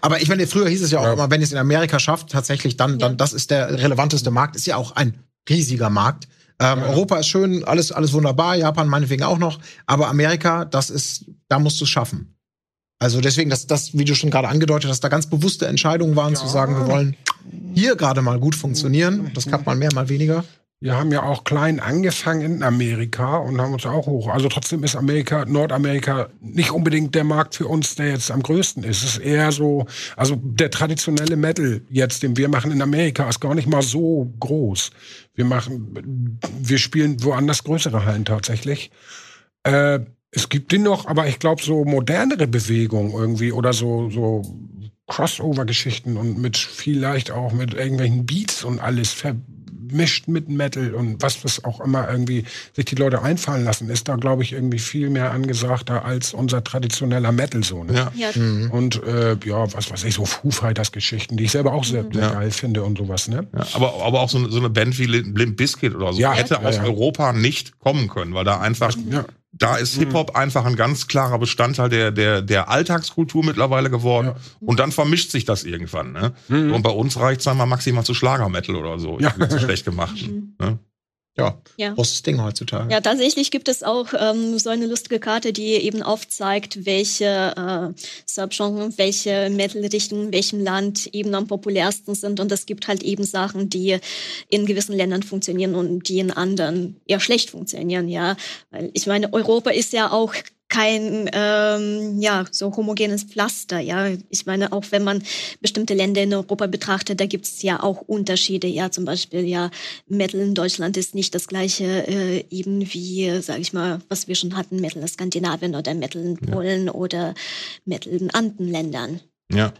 A: Aber ich meine, früher hieß es ja auch ja. immer, wenn es in Amerika schafft, tatsächlich dann, dann das ist der relevanteste Markt, ist ja auch ein riesiger Markt. Ähm, ja. Europa ist schön, alles, alles wunderbar, Japan meinetwegen auch noch, aber Amerika, das ist, da musst du es schaffen. Also deswegen, dass das, wie du schon gerade angedeutet hast, da ganz bewusste Entscheidungen waren, ja. zu sagen, wir wollen hier gerade mal gut funktionieren. Das klappt mal mehr, mal weniger.
E: Wir haben ja auch klein angefangen in Amerika und haben uns auch hoch. Also trotzdem ist Amerika, Nordamerika nicht unbedingt der Markt für uns, der jetzt am größten ist. Es ist eher so, also der traditionelle Metal jetzt, den wir machen in Amerika, ist gar nicht mal so groß. Wir machen, wir spielen woanders größere Hallen tatsächlich. Äh, es gibt den noch, aber ich glaube so modernere Bewegungen irgendwie oder so, so Crossover-Geschichten und mit vielleicht auch mit irgendwelchen Beats und alles mischt mit Metal und was, was auch immer irgendwie sich die Leute einfallen lassen, ist da, glaube ich, irgendwie viel mehr angesagter als unser traditioneller Metal so. Ne? Ja. ja. Mhm. Und äh, ja, was weiß ich, so Foo Fighters Geschichten, die ich selber auch sehr, sehr ja. geil finde und sowas. Ne?
D: Ja, aber, aber auch so, so eine Band wie Limp Bizkit oder so hätte aus Europa nicht kommen können, weil da einfach da ist mhm. Hip-Hop einfach ein ganz klarer Bestandteil der, der, der Alltagskultur mittlerweile geworden. Ja. Und dann vermischt sich das irgendwann. Ne? Mhm. Und bei uns reicht es dann mal maximal zu Schlagermetal oder so. Ja. *laughs* schlecht gemacht. Mhm. Ne?
A: Ja, ja, großes Ding heutzutage.
C: Ja, tatsächlich gibt es auch ähm, so eine lustige Karte, die eben aufzeigt, welche äh, Subgenres, welche Metal-Richtungen in welchem Land eben am populärsten sind. Und es gibt halt eben Sachen, die in gewissen Ländern funktionieren und die in anderen eher schlecht funktionieren. Ja, weil ich meine, Europa ist ja auch kein ähm, ja so homogenes Pflaster. Ja, ich meine, auch wenn man bestimmte Länder in Europa betrachtet, da gibt es ja auch Unterschiede. Ja, zum Beispiel ja Metal in Deutschland ist nicht das gleiche äh, eben wie, sage ich mal, was wir schon hatten, Metal in Skandinavien oder Metal in Polen ja. oder Metal in anderen Ländern.
D: Ja.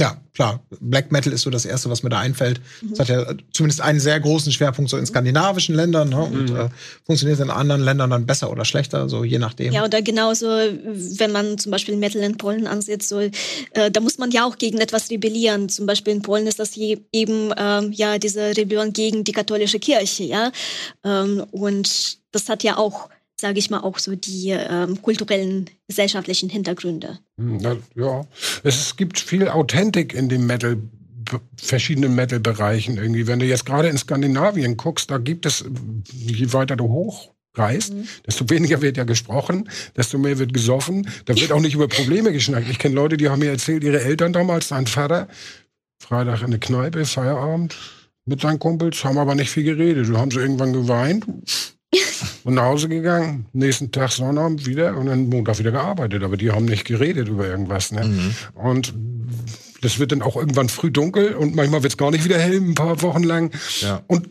A: Ja, klar. Black Metal ist so das Erste, was mir da einfällt. Es mhm. hat ja zumindest einen sehr großen Schwerpunkt so in skandinavischen Ländern ne? und mhm. äh, funktioniert in anderen Ländern dann besser oder schlechter, so je nachdem.
C: Ja, oder genauso, wenn man zum Beispiel Metal in Polen ansieht, so, äh, da muss man ja auch gegen etwas rebellieren. Zum Beispiel in Polen ist das je, eben ähm, ja diese Rebellion gegen die katholische Kirche, ja. Ähm, und das hat ja auch sage ich mal, auch so die ähm, kulturellen, gesellschaftlichen Hintergründe.
E: Hm, ja, es gibt viel Authentik in dem Metal verschiedenen Metal-Bereichen irgendwie. Wenn du jetzt gerade in Skandinavien guckst, da gibt es, je weiter du hoch reist, mhm. desto weniger wird ja gesprochen, desto mehr wird gesoffen. Da wird auch nicht über Probleme geschnackt. Ich kenne Leute, die haben mir erzählt, ihre Eltern damals, sein Vater, Freitag in der Kneipe, Feierabend mit seinen Kumpels, haben aber nicht viel geredet. Du haben sie irgendwann geweint *laughs* und nach Hause gegangen, nächsten Tag Sonnabend wieder und dann Montag wieder gearbeitet. Aber die haben nicht geredet über irgendwas. Ne? Mhm. Und das wird dann auch irgendwann früh dunkel und manchmal wird es gar nicht wieder hell, ein paar Wochen lang. Ja. Und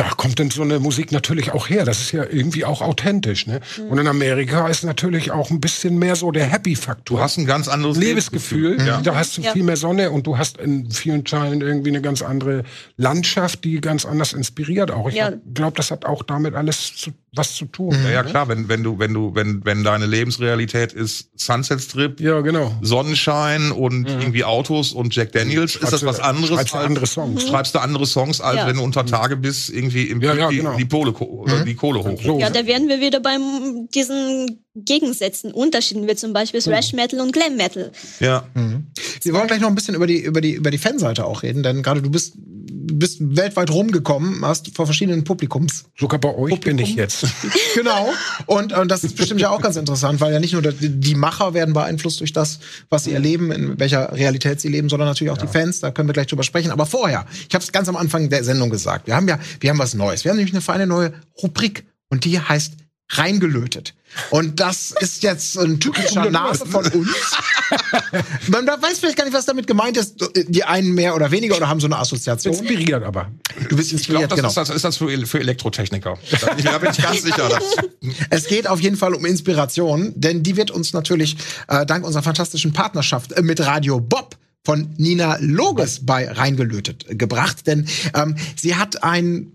E: da kommt denn so eine Musik natürlich auch her. Das ist ja irgendwie auch authentisch. Ne? Mhm. Und in Amerika ist natürlich auch ein bisschen mehr so der Happy-Faktor.
D: Du hast ein ganz anderes
E: Lebensgefühl. Lebensgefühl. Ja. Da hast du ja. viel mehr Sonne und du hast in vielen Teilen irgendwie eine ganz andere Landschaft, die ganz anders inspiriert auch. Ich ja. glaube, das hat auch damit alles zu was zu tun.
D: Ja, ja klar, wenn, wenn du, wenn du, wenn, wenn deine Lebensrealität ist Sunset Strip,
E: Ja, genau.
D: Sonnenschein und irgendwie Autos und Jack Daniels, ist das
E: Schreibst
D: was anderes?
E: schreibst du andere Songs.
D: Schreibst du andere Songs, als
C: Ja.
D: wenn du unter Tage bist, irgendwie im
E: Ja, ja,
D: die,
E: genau.
D: die, Kohle, oder die Kohle hoch.
E: So.
C: Ja, da wären wir wieder beim diesen Gegensätzen, Unterschieden, wie zum Beispiel Thrash Metal und Glam Metal.
D: Ja.
A: Wir wollen gleich noch ein bisschen über die, über die, über die Fanseite auch reden, denn gerade du bist, bist weltweit rumgekommen, hast vor verschiedenen Publikums.
E: Sogar bei euch bin ich jetzt. *laughs*
A: genau. Und, und das ist bestimmt ja auch ganz interessant, weil ja nicht nur die, die Macher werden beeinflusst durch das, was sie erleben, in welcher Realität sie leben, sondern natürlich auch die Fans. Da können wir gleich drüber sprechen. Aber vorher, ich habe es ganz am Anfang der Sendung gesagt, wir haben ja, wir haben was Neues. Wir haben nämlich eine feine neue Rubrik und die heißt reingelötet. Und das ist jetzt ein typischer Name von uns. *laughs* Man weiß vielleicht gar nicht, was damit gemeint ist. Die einen mehr oder weniger oder haben so eine Assoziation.
E: Inspiriert aber.
A: Du bist
D: Ich glaube,
A: inspiriert,
D: das
A: genau.
D: ist, das, ist das für, für Elektrotechniker. Da bin ich ganz *laughs* sicher. Dass,
A: Es geht auf jeden Fall um Inspiration, denn die wird uns natürlich äh, dank unserer fantastischen Partnerschaft äh, mit Radio Bob von Nina Loges bei reingelötet äh, gebracht, denn ähm, sie hat ein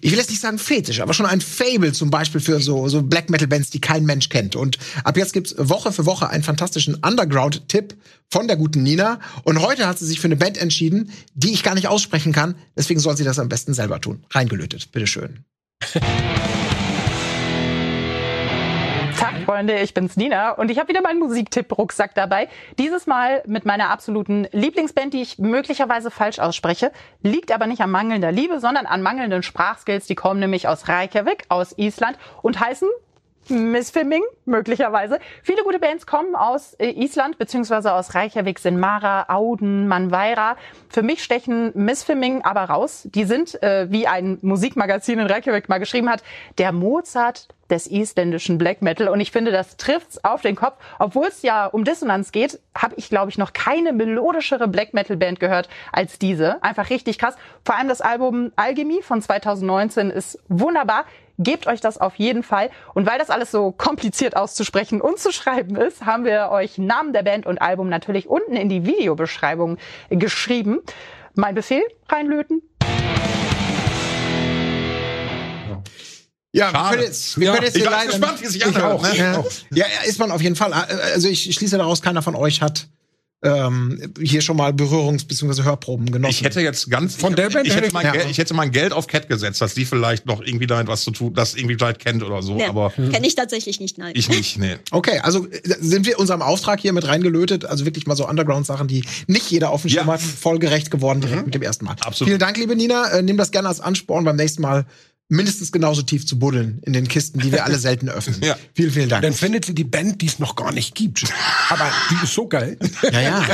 A: ich will jetzt nicht sagen Fetisch, aber schon ein Fable zum Beispiel für so, so Black Metal Bands, die kein Mensch kennt. Und ab jetzt gibt's Woche für Woche einen fantastischen Underground-Tipp von der guten Nina. Und heute hat sie sich für eine Band entschieden, die ich gar nicht aussprechen kann. Deswegen soll sie das am besten selber tun. Reingelötet. Bitteschön. *laughs*
F: Freunde, ich bin's Nina und ich habe wieder meinen Musiktipp-Rucksack dabei. Dieses Mal mit meiner absoluten Lieblingsband, die ich möglicherweise falsch ausspreche. Liegt aber nicht an mangelnder Liebe, sondern an mangelnden Sprachskills. Die kommen nämlich aus Reykjavik, aus Island und heißen Missfilming, möglicherweise. Viele gute Bands kommen aus äh, Island beziehungsweise aus Reykjavik, sind Mara, Auden, Manvaira. Für mich stechen Missfilming aber raus. Die sind, äh, wie ein Musikmagazin in Reykjavik mal geschrieben hat, der Mozart des isländischen Black Metal. Und ich finde, das trifft's auf den Kopf. Obwohl es ja um Dissonanz geht, habe ich, glaube ich, noch keine melodischere Black Metal Band gehört als diese. Einfach richtig krass. Vor allem das Album Alchemy von 2019 ist wunderbar. Gebt euch das auf jeden Fall. Und weil das alles so kompliziert auszusprechen und zu schreiben ist, haben wir euch Namen der Band und Album natürlich unten in die Videobeschreibung geschrieben. Mein Befehl, reinlöten.
A: Ja, wir
D: Schade.
A: können jetzt, wir
E: Ja,
A: können jetzt
D: ich
A: hier
D: bin
A: leider
D: gespannt, wie sich
E: Ich
D: anhört.
E: auch.
D: Ne?
A: Ja, ist man auf jeden Fall. Also ich schließe daraus, keiner von euch hat ähm, hier schon mal Berührungs- bzw. Hörproben genossen.
D: Ich hätte jetzt ganz
E: Von der Band
D: ich,
E: hätte
D: mein
A: Ja.
D: Geld, ich hätte mein Geld auf Cat gesetzt, dass die vielleicht noch irgendwie damit was zu tun, das irgendwie vielleicht kennt oder so,
C: Ja,
D: aber
C: Kenne ich tatsächlich nicht, nein.
D: ich nicht, nee.
A: okay, also äh, sind wir unserem Auftrag hier mit reingelötet, also wirklich mal so Underground-Sachen, die nicht jeder auf dem Schirm
D: Ja.
A: hat, folgerecht geworden direkt mit dem ersten Mal.
D: Absolut.
A: Vielen Dank, liebe Nina. Äh, nimm das gerne als Ansporn beim nächsten Mal mindestens genauso tief zu buddeln in den Kisten, die wir alle *laughs* selten öffnen.
D: Ja.
A: Vielen, vielen Dank.
E: Dann findet sie die Band, die es noch gar nicht gibt. Aber die ist so geil.
A: Ja, ja.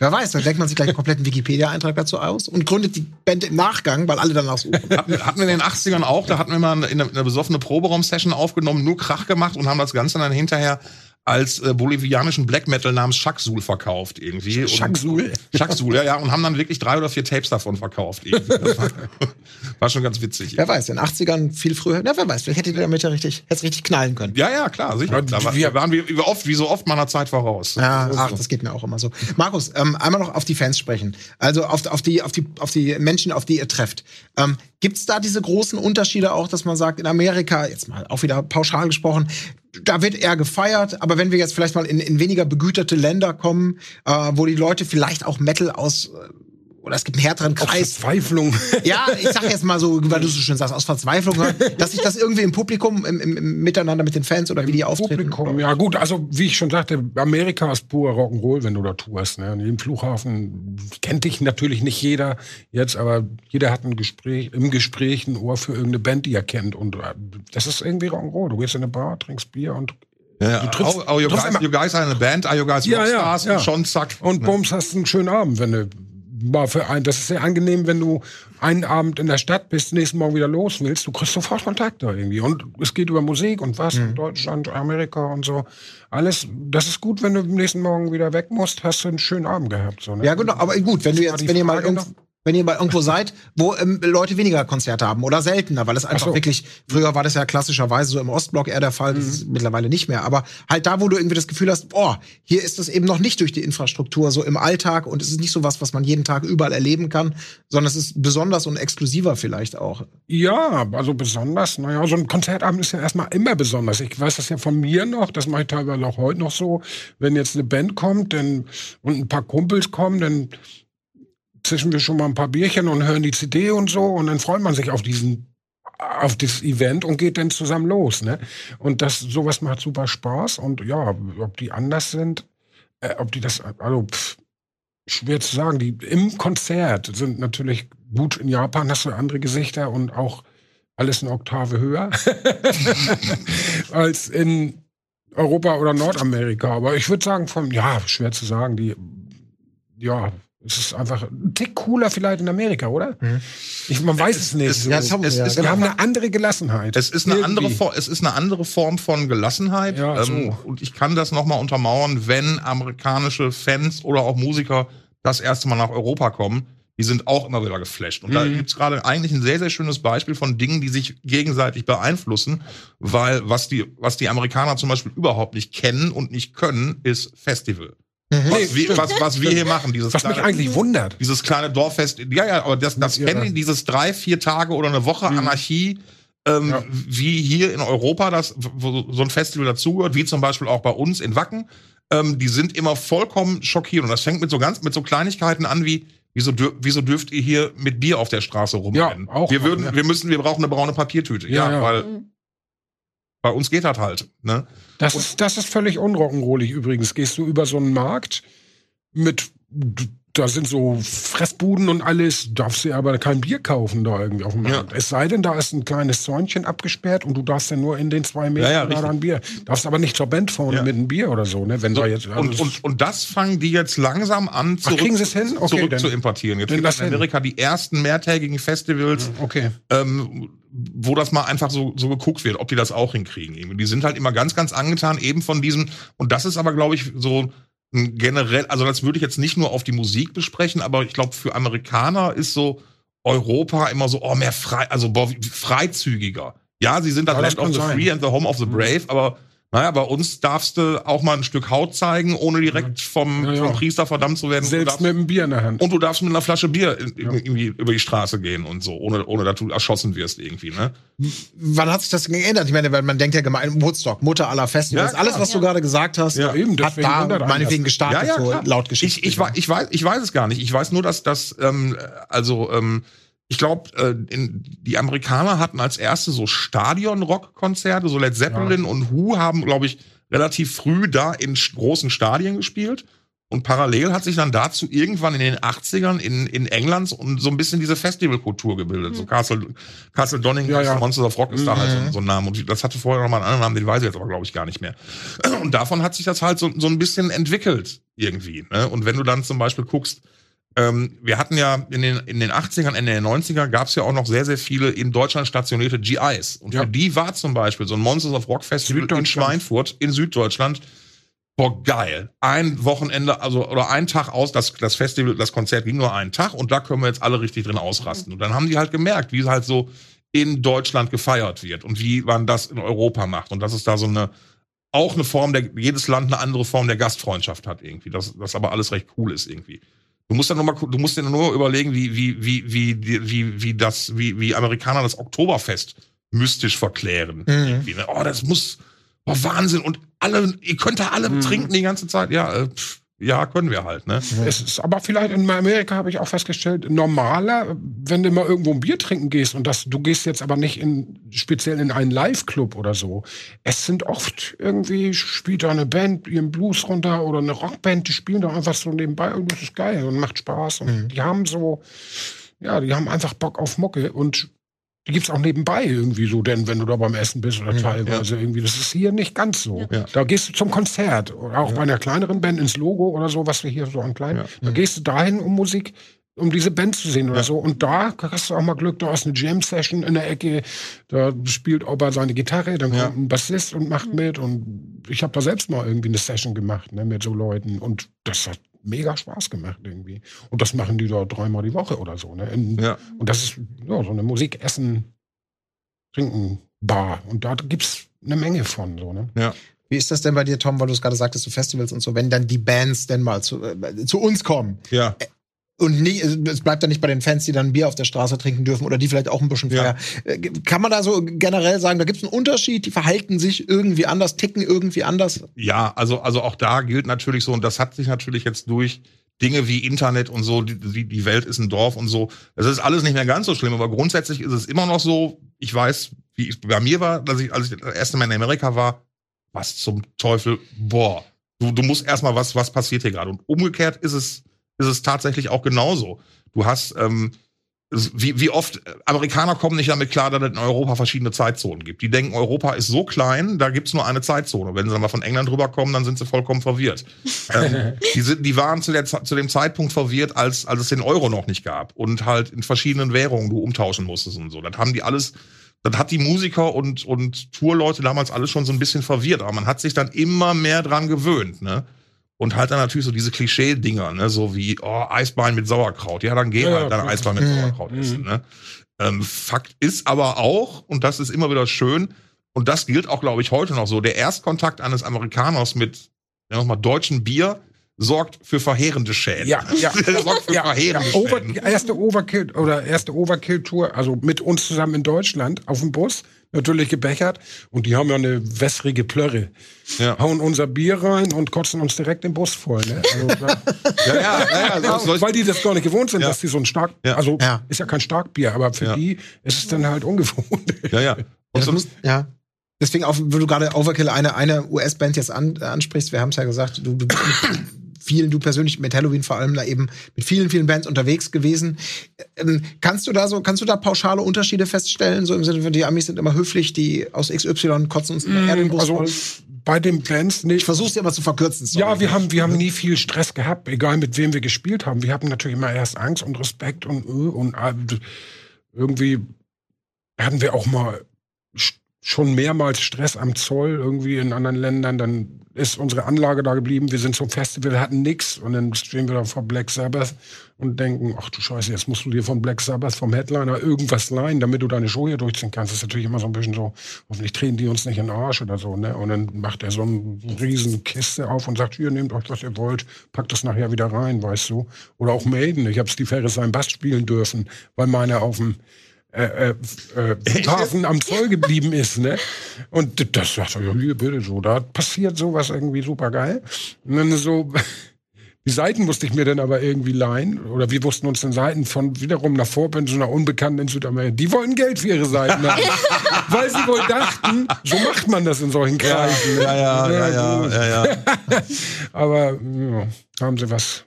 A: Wer weiß, dann denkt man sich gleich einen kompletten Wikipedia-Eintrag dazu aus und gründet die Band im Nachgang, weil alle danach suchen.
D: Hatten, hatten wir in den 80ern auch, da hatten wir mal eine, eine, eine besoffene Proberaum-Session aufgenommen, nur Krach gemacht und haben das Ganze dann hinterher als äh, bolivianischen Black Metal namens Shaksul verkauft irgendwie.
E: Shaksul? *laughs*
D: Shaksul, ja, ja, und haben dann wirklich drei oder vier Tapes davon verkauft. War, *laughs* war schon ganz witzig.
A: Wer weiß, in den 80ern viel früher. Na, wer weiß, vielleicht hättet ihr damit ja richtig, hätt's richtig knallen können.
D: Ja, ja, klar, sicher. Da war,
E: wir-
D: wir waren wie, wie oft, wie so oft meiner Zeit voraus.
A: Ja, ach, das geht mir auch immer so. Markus, ähm, einmal noch auf die Fans sprechen. Also auf, auf, die, auf, die, auf die Menschen, auf die ihr trefft. Ähm, Gibt's da diese großen Unterschiede auch, dass man sagt, in Amerika, jetzt mal auch wieder pauschal gesprochen, da wird eher gefeiert, aber wenn wir jetzt vielleicht mal in, in weniger begüterte Länder kommen, äh, wo die Leute vielleicht auch Metal aus, äh, oder es gibt einen härteren Kreis,
E: Verzweiflung. *laughs*
A: ja, ich sag jetzt mal so, weil du so schön sagst, aus Verzweiflung, hören, dass sich das irgendwie im Publikum, im, im, im Miteinander mit den Fans oder wie die auftreten.
E: Publikum. Ja gut, also wie ich schon sagte, Amerika ist pur Rock'n'Roll, wenn du da tourst. Ne? In jedem Flughafen kennt dich natürlich nicht jeder jetzt, aber jeder hat ein Gespräch, im Gespräch ein Ohr für irgendeine Band, die er kennt. Und äh, das ist irgendwie Rock'n'Roll. Du gehst in eine Bar, trinkst Bier und
D: Ja,
E: Du triffst-
D: oh, oh, you, guys, you guys are in a band, are you guys
E: Ja, ja,
D: Rockstars?
E: ja.
D: Und schon zack.
E: Und
D: Ne?
E: bums, hast einen schönen Abend, wenn du mal für ein, das ist sehr angenehm, wenn du einen Abend in der Stadt bist, nächsten Morgen wieder los willst, du kriegst sofort Kontakt da irgendwie. Und es geht über Musik und was,
A: Mhm.
E: Deutschland, Amerika und so. Alles, das ist gut, wenn du am nächsten Morgen wieder weg musst, hast du einen schönen Abend gehabt. So, ne?
A: Ja, genau, aber gut, wenn du
E: war
A: jetzt, wenn ihr mal irgend. Wenn ihr mal irgendwo *laughs* seid, wo ähm, Leute weniger Konzerte haben oder seltener, weil es einfach
E: so.
A: wirklich, früher war das ja klassischerweise so im Ostblock eher der Fall, das ist
E: Mhm.
A: mittlerweile nicht mehr, aber halt da, wo du irgendwie das Gefühl hast, oh, hier ist das eben noch nicht durch die Infrastruktur so im Alltag und es ist nicht so was, was man jeden Tag überall erleben kann, sondern es ist besonders und exklusiver vielleicht auch.
E: Ja, also besonders, naja, so ein Konzertabend ist ja erstmal immer besonders. Ich weiß das ja von mir noch, das mache ich teilweise auch heute noch so. Wenn jetzt eine Band kommt dann, und ein paar Kumpels kommen, dann zischen wir schon mal ein paar Bierchen und hören die CD und so. Und dann freut man sich auf diesen auf das Event und geht dann zusammen los, ne? Und das sowas macht super Spaß. Und ja, ob die anders sind, äh, ob die das also pff, schwer zu sagen, die im Konzert sind natürlich gut in Japan hast du andere Gesichter und auch alles eine Oktave höher *laughs* als in Europa oder Nordamerika, aber ich würde sagen von ja, schwer zu sagen, die ja, es ist einfach ein Tick cooler vielleicht in Amerika, oder? Ich, man weiß es, nicht.
D: es-
E: so.
A: ja, es
D: es
A: ja,
D: ist
E: wir haben eine andere Gelassenheit.
D: Es ist eine
E: Irgendwie.
D: andere Form, es ist eine andere Form von Gelassenheit.
E: Ja, so.
D: ähm, und ich kann das nochmal untermauern, wenn amerikanische Fans oder auch Musiker das erste Mal nach Europa kommen, die sind auch immer wieder geflasht. Und da
E: Mhm.
D: gibt's gerade eigentlich ein sehr, sehr schönes Beispiel von Dingen, die sich gegenseitig beeinflussen, weil was die, was die Amerikaner zum Beispiel überhaupt nicht kennen und nicht können, ist Festival. Was, wir, was, was wir hier machen, dieses
E: Was mich
D: kleine-
E: eigentlich wundert.
D: dieses kleine Dorffest, ja, ja, aber das, das kennen die, dieses drei, vier Tage oder eine Woche Anarchie, ähm,
E: Ja.
D: wie hier in Europa das, wo so ein Festival dazugehört, wie zum Beispiel auch bei uns in Wacken, ähm, die sind immer vollkommen schockiert. Und das fängt mit so ganz, mit so Kleinigkeiten an wie, wieso, dür wieso dürft ihr hier mit Bier auf der Straße rumrennen?
E: Ja, auch
D: wir würden,
E: ja.
D: wir müssen, wir brauchen eine braune Papiertüte. Ja,
E: Ja, ja.
D: weil
C: Mhm.
D: Bei uns geht das halt, ne?
E: Das ist, das ist völlig unrock'n'rollig übrigens. Gehst du über so einen Markt mit, da sind so Fressbuden und alles, darfst du aber kein Bier kaufen da irgendwie auf dem
D: Ja.
E: Markt. Es sei denn, da ist ein kleines Zäunchen abgesperrt und du darfst dann nur in den zwei Metern
D: ja,
E: da
D: richtig.
E: ein Bier. Darfst aber nicht zur Band vorne
D: Ja.
E: mit einem Bier oder so, ne? Wenn
D: So,
E: da jetzt, also
D: und, und, und das fangen die jetzt langsam an,
E: Ach, kriegen sie es hin? Okay,
D: zurück zu importieren. Jetzt gibt es in Amerika die ersten mehrtägigen Festivals,
E: okay.
D: ähm, wo das mal einfach so, so geguckt wird, ob die das auch hinkriegen. Die sind halt immer ganz, ganz angetan eben von diesem, und das ist aber, glaube ich, so generell, also das würde ich jetzt nicht nur auf die Musik besprechen, aber ich glaube, für Amerikaner ist so Europa immer so, oh, mehr frei, also boah, freizügiger. Ja, sie sind
E: Ja,
D: Land of
E: kann
D: the. Free and the Home of the
E: Mhm.
D: Brave, aber naja, bei uns darfst du auch mal ein Stück Haut zeigen, ohne direkt vom,
E: Ja, ja.
D: vom Priester verdammt zu werden. Du
E: Selbst
D: darfst-
E: mit einem Bier in der Hand.
D: und du darfst mit einer Flasche Bier in,
E: Ja.
D: irgendwie über die Straße gehen und so, ohne, ohne dass du erschossen wirst irgendwie, ne?
A: Wann hat sich das geändert? Ich meine, weil man denkt ja gemein, Woodstock, Mutter aller Festivals,
D: Ja,
A: alles, was du gerade gesagt hast,
D: Ja,
E: eben,
A: hat da meinetwegen gestartet, so laut Geschichte.
D: Ich, ich, wei- ich, weiß, ich weiß es gar nicht. Ich weiß nur, dass das, ähm, also, ähm, ich glaube, äh, die Amerikaner hatten als erste so Stadion-Rock-Konzerte, so Led Zeppelin und Who haben, glaube ich, relativ früh da in großen Stadien gespielt. Und parallel hat sich dann dazu irgendwann in den 80ern in, in England und so ein bisschen diese Festivalkultur gebildet. So Castle, Castle Donington,
E: Ja, ja.
D: Monsters of Rock ist da halt
A: Mhm.
D: so, so ein Name. Und das hatte vorher noch mal einen anderen Namen, den weiß ich jetzt aber, glaube ich, gar nicht mehr. Und davon hat sich das halt so, so ein bisschen entwickelt irgendwie. Ne? Und wenn du dann zum Beispiel guckst, ähm, wir hatten ja in den, in den 80ern, Ende der 90er gab es ja auch noch sehr, sehr viele in Deutschland stationierte GIs. Und
E: Ja.
D: für die war zum Beispiel so ein Monsters of Rock Festival in. Schweinfurt in Süddeutschland Boah, geil. Ein Wochenende, also, oder ein Tag aus, das, das Festival, das Konzert ging nur einen Tag und da können wir jetzt alle richtig drin ausrasten. Und dann haben die halt gemerkt, wie es halt so in Deutschland gefeiert wird und wie man das in Europa macht. Und dass es da so eine, auch eine Form der, jedes Land eine andere Form der Gastfreundschaft hat irgendwie. Das, das aber alles recht cool ist irgendwie. Du musst dann nur mal, du musst dir nur überlegen, wie, wie, wie, wie, wie, wie das, wie, wie Amerikaner das Oktoberfest mystisch verklären. Irgendwie, ne? Oh, das muss, oh, Wahnsinn. Und alle, ihr könnt da alle
E: Mhm.
D: trinken die ganze Zeit. Ja, äh, pff, ja, können wir halt, ne?
E: Es ist aber vielleicht in Amerika habe ich auch festgestellt, normaler, wenn du mal irgendwo ein Bier trinken gehst und das, du gehst jetzt aber nicht in, speziell in einen Live-Club oder so. Es sind oft irgendwie, spielt da eine Band ihren Blues runter oder eine Rockband, die spielen da einfach so nebenbei und das ist geil und macht Spaß. Und die haben so, ja, die haben einfach Bock auf Mucke und die gibt's auch nebenbei irgendwie so, denn wenn du da beim Essen bist oder teilweise irgendwie, das ist hier nicht ganz so.
D: Ja.
E: Da gehst du zum Konzert oder auch bei einer kleineren Band ins Logo oder so, was wir hier so an kleinen,
D: Ja.
E: da gehst du dahin um Musik um diese Band zu sehen oder ja. so. Und da hast du auch mal Glück, du hast eine Jam-Session in der Ecke, da spielt Opa seine Gitarre, dann kommt ein Bassist und macht mit. Und ich habe da selbst mal irgendwie eine Session gemacht ne, mit so Leuten. Und das hat mega Spaß gemacht irgendwie. Und das machen die da dreimal die Woche oder so. Ne? In, ja. Und das ist ja, so eine Musik, Essen, Trinken, Bar. Und da gibt's eine Menge von. So, ne?
A: Ja. Wie ist das denn bei dir, Tom, weil du es gerade sagtest, zu Festivals und so, wenn dann die Bands denn mal zu, äh, zu uns kommen?
D: Ja.
A: Und nie, es bleibt dann nicht bei den Fans, die dann Bier auf der Straße trinken dürfen oder die vielleicht auch ein bisschen feiern. Ja. Äh, kann man da so generell sagen, da gibt es einen Unterschied, die verhalten sich irgendwie anders, ticken irgendwie anders?
D: Ja, also, also auch da gilt natürlich so, und das hat sich natürlich jetzt durch Dinge wie Internet und so, die, die Welt ist ein Dorf und so. Das ist alles nicht mehr ganz so schlimm, aber grundsätzlich ist es immer noch so, ich weiß, wie es bei mir war, dass ich, als ich das erste Mal in Amerika war, was zum Teufel, boah, du, du musst erstmal was, was passiert hier gerade. Und umgekehrt ist es ist es tatsächlich auch genauso. Du hast, ähm, wie, wie oft äh, Amerikaner kommen nicht damit klar, dass es in Europa verschiedene Zeitzonen gibt. Die denken, Europa ist so klein, da gibt's nur eine Zeitzone. Wenn sie dann mal von England rüberkommen, dann sind sie vollkommen verwirrt. *laughs* ähm, die, sind, die waren zu, der, zu dem Zeitpunkt verwirrt, als, als es den Euro noch nicht gab und halt in verschiedenen Währungen du umtauschen musstest und so. Das haben die alles, das hat die Musiker und, und Tourleute damals alles schon so ein bisschen verwirrt. Aber man hat sich dann immer mehr dran gewöhnt, ne? Und halt dann natürlich so diese Klischee-Dinger, ne, so wie, oh, Eisbein mit Sauerkraut. Ja, dann geh ja, halt dann Eisbein mit Sauerkraut mhm. essen, ne. Ähm, Fakt ist aber auch, und das ist immer wieder schön, und das gilt auch, glaube ich, heute noch so, der Erstkontakt eines Amerikaners mit, ja, nochmal, deutschen Bier sorgt für verheerende Schäden.
E: Ja, ja. *laughs* sorgt für ja, verheerende ja. Over, erste Overkill oder erste Overkill-Tour, also mit uns zusammen in Deutschland auf dem Bus natürlich gebechert. Und die haben ja eine wässrige Plörre. Ja. Hauen unser Bier rein und kotzen uns direkt den Bus voll. Ne? Also, *laughs* ja, ja, ja, ja weil die das gar nicht gewohnt sind, dass die so ein stark, also ist ja kein Starkbier, aber für die ist es dann halt ungewohnt.
A: Ja, ja. Und so, ja. Deswegen, auch, wenn du gerade Overkill eine, eine US-Band jetzt an, ansprichst, wir haben es ja gesagt, du, du vielen, du persönlich mit Halloween vor allem da eben mit vielen, vielen Bands unterwegs gewesen. Ähm, kannst du da so, kannst du da pauschale Unterschiede feststellen? So im Sinne von, die Amis sind immer höflich, die aus XY kotzen uns
E: mm, den Bus also, voll? Bei den Bands nicht.
A: Ich versuch's dir aber zu verkürzen.
E: Sorry. Ja, wir haben, wir haben nie viel Stress gehabt, egal mit wem wir gespielt haben. Wir hatten natürlich immer erst Angst und Respekt und, und, und irgendwie hatten wir auch mal schon mehrmals Stress am Zoll irgendwie in anderen Ländern. Dann ist unsere Anlage da geblieben. Wir sind zum Festival, hatten nix. Und dann stehen wir da vor Black Sabbath und denken, ach du Scheiße, jetzt musst du dir von Black Sabbath, vom Headliner irgendwas leihen, damit du deine Show hier durchziehen kannst. Das ist natürlich immer so ein bisschen so, hoffentlich drehen die uns nicht in den Arsch oder so. Ne? Und dann macht er so eine riesen Kiste auf und sagt, hier, nehmt euch, was ihr wollt, packt das nachher wieder rein, weißt du. Oder auch Maiden. Ich habe Steve Ferris seinen Bass spielen dürfen, weil meine auf dem äh, äh, äh Hafen am Zoll geblieben ist, ne? Und das sagt er, ja, hier bitte so, da passiert sowas irgendwie super geil. Und dann so, *laughs* die Seiten musste ich mir dann aber irgendwie leihen, oder wir wussten uns dann Seiten von wiederum nach Vorband, so einer Unbekannten in Südamerika. Die wollten Geld für ihre Seiten haben, *laughs* weil sie wohl dachten, so macht man das in solchen Kreisen.
A: Ne? Ja, ja, ja, ja, ja, ja. *laughs*
E: aber ja, haben sie was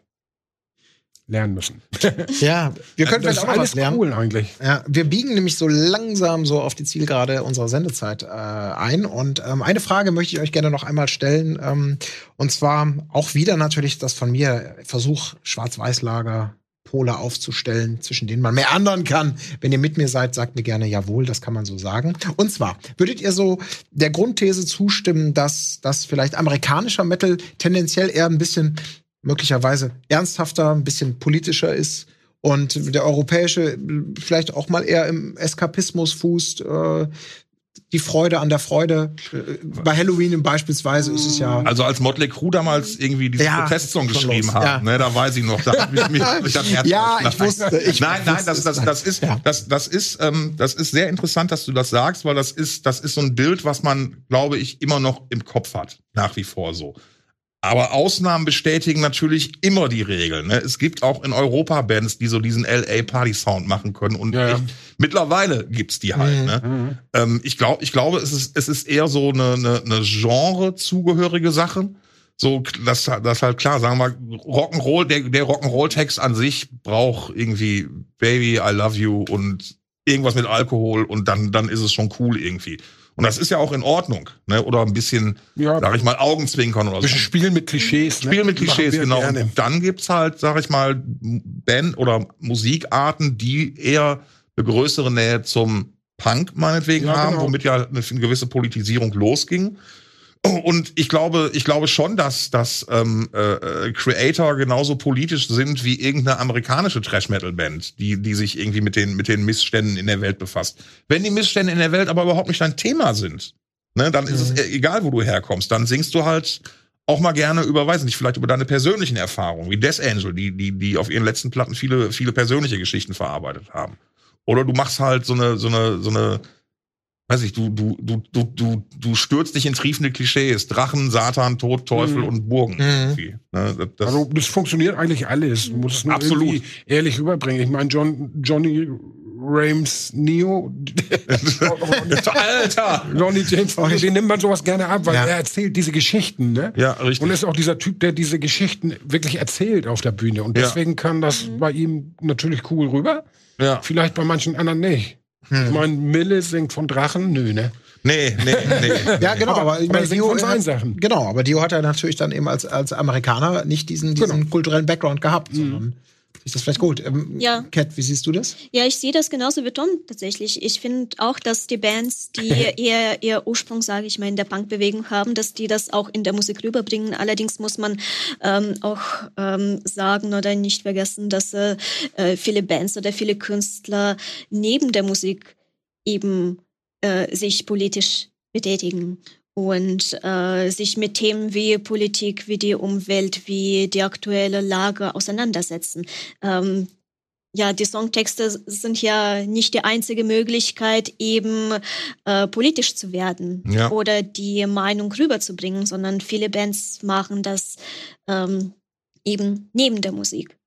E: lernen müssen. *laughs*
A: Ja, wir können
E: das vielleicht auch alles lernen. cool eigentlich.
A: Ja, wir biegen nämlich so langsam so auf die Zielgerade unserer Sendezeit äh, ein. Und ähm, eine Frage möchte ich euch gerne noch einmal stellen. Ähm, und zwar auch wieder natürlich das von mir Versuch, Schwarz-Weiß-Lager Pole aufzustellen, zwischen denen man mehr anderen kann. Wenn ihr mit mir seid, sagt mir gerne jawohl, das kann man so sagen. Und zwar, würdet ihr so der Grundthese zustimmen, dass das vielleicht amerikanischer Metal tendenziell eher ein bisschen möglicherweise ernsthafter, ein bisschen politischer ist und der europäische vielleicht auch mal eher im Eskapismus fußt. Äh, die Freude an der Freude. Bei Halloween beispielsweise ist es ja.
D: Also als Motley Crue damals irgendwie diese ja, Protestsong geschrieben los. haben, ja. ne, da weiß ich noch, da habe ich mich, *laughs*
A: ich Herz Ja, ich wusste. Ich
D: nein, nein, das, das, das ist, ja. das, das ist, ähm, das ist sehr interessant, dass du das sagst, weil das ist, das ist so ein Bild, was man, glaube ich, immer noch im Kopf hat, nach wie vor so. Aber Ausnahmen bestätigen natürlich immer die Regeln. Ne? Es gibt auch in Europa Bands, die so diesen LA Party Sound machen können. Und ja, ja. Ich, mittlerweile gibt's die halt. Mhm. Ne? Mhm. Ähm, ich glaube, ich glaube, es ist, es ist eher so eine, eine, eine Genre-zugehörige Sache. So, das, das halt klar, sagen wir mal, Rock'n'Roll, der, der Rock'n'Roll-Text an sich braucht irgendwie Baby, I love you und irgendwas mit Alkohol und dann, dann ist es schon cool irgendwie. Und das ist ja auch in Ordnung, ne? Oder ein bisschen, ja, sag ich mal, Augenzwinkern oder so.
E: Spielen mit Klischees,
D: ne? Spielen mit Klischees, genau. Gerne. Und dann gibt's halt, sag ich mal, Band oder Musikarten, die eher eine größere Nähe zum Punk meinetwegen
E: Ja,
D: haben,
E: genau.
D: womit ja eine gewisse Politisierung losging. Und ich glaube, ich glaube schon, dass, dass ähm, äh, Creator genauso politisch sind wie irgendeine amerikanische Trash-Metal-Band, die, die sich irgendwie mit den, mit den Missständen in der Welt befasst. Wenn die Missstände in der Welt aber überhaupt nicht dein Thema sind, ne, dann ist es e- egal, wo du herkommst. Dann singst du halt auch mal gerne über, weiß nicht, vielleicht über deine persönlichen Erfahrungen, wie Death Angel, die, die, die auf ihren letzten Platten viele, viele persönliche Geschichten verarbeitet haben. Oder du machst halt so eine, so eine, so eine, weiß ich, du, du, du, du, du, du stürzt dich in triefende Klischees. Drachen, Satan, Tod, Teufel
E: Mhm.
D: und Burgen.
A: Mhm.
D: irgendwie, Ne? Das, das,
E: Also das funktioniert eigentlich alles. Du musst es nur
D: Absolut.
E: irgendwie ehrlich rüberbringen. Ich meine, John, Johnny Rames Neo, *laughs*
D: Alter!
E: Johnny James, den nimmt man sowas gerne ab, weil
A: Ja.
E: er erzählt diese Geschichten, ne?
D: Ja, richtig.
E: Und ist auch dieser Typ, der diese Geschichten wirklich erzählt auf der Bühne. Und
D: Ja.
E: deswegen kann das bei ihm natürlich cool rüber.
D: ja.
E: Vielleicht bei manchen anderen nicht.
A: Hm.
E: Ich meine, Mille singt von Drachen, nö, ne?
D: Nee, nee, nee. *laughs*
A: Ja, genau, aber, ich
E: aber
A: meine,
E: das sind
A: Dio hat,
E: Sachen.
A: genau, aber Dio hat ja natürlich dann eben als, als Amerikaner nicht diesen, diesen
E: Genau.
A: kulturellen Background gehabt,
E: Mhm.
A: sondern ist das vielleicht gut. Ähm,
C: Ja.
A: Kat, wie siehst du das?
C: Ja, ich sehe das genauso wie Tom tatsächlich. Ich finde auch, dass die Bands, die *laughs* eher ihr Ursprung, sage ich mal, in der Punkbewegung haben, dass die das auch in der Musik rüberbringen. Allerdings muss man ähm, auch ähm, sagen oder nicht vergessen, dass äh, äh, viele Bands oder viele Künstler neben der Musik eben äh, sich politisch betätigen und äh, sich mit Themen wie Politik, wie die Umwelt, wie die aktuelle Lage auseinandersetzen. Ähm, ja, die Songtexte sind ja nicht die einzige Möglichkeit, eben äh, politisch zu werden
D: Ja.
C: oder die Meinung rüberzubringen, sondern viele Bands machen das ähm, eben neben der Musik.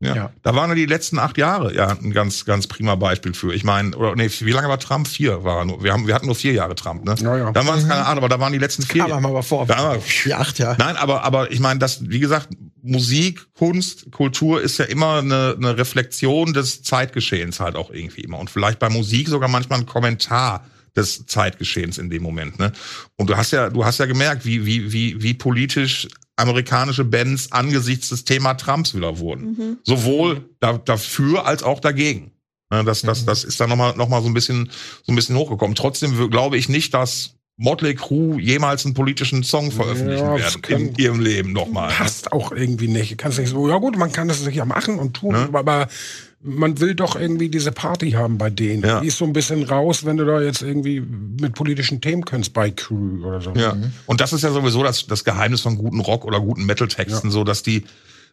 D: Ja.
A: Ja.
D: Da waren ja die letzten acht Jahre ja ein ganz, ganz prima Beispiel für. Ich meine, oder nee, wie lange war Trump? Vier war er nur. Wir, haben, wir hatten nur vier Jahre Trump, ne?
E: Ja, ja.
D: Dann waren es keine Ahnung, aber da waren die letzten vier.
A: Kam mal vor.
D: Ja, aber-
A: Die acht, ja.
D: Nein, aber, aber ich meine, das, wie gesagt, Musik, Kunst, Kultur ist ja immer eine, eine Reflexion des Zeitgeschehens halt auch irgendwie immer. Und vielleicht bei Musik sogar manchmal ein Kommentar des Zeitgeschehens in dem Moment. Ne? Und du hast ja, du hast ja gemerkt, wie, wie, wie, wie politisch amerikanische Bands angesichts des Thema Trumps wieder wurden.
C: Mhm.
D: Sowohl da, dafür als auch dagegen. Ne, Das, das, das ist dann nochmal noch mal so ein bisschen, so ein bisschen hochgekommen. Trotzdem glaube ich nicht, dass Motley Crue jemals einen politischen Song veröffentlichen
E: Ja,
D: werden
E: kann-
D: in ihrem Leben nochmal.
E: Passt auch irgendwie nicht. Kannst nicht so, ja gut, man kann das sicher machen und tun,
D: Ne?
E: aber man will doch irgendwie diese Party haben bei denen.
D: Ja.
E: Die ist so ein bisschen raus, wenn du da jetzt irgendwie mit politischen Themen kannst bei Crew oder so.
D: Ja. Und das ist ja sowieso das, das Geheimnis von guten Rock- oder guten Metal-Texten, so dass die,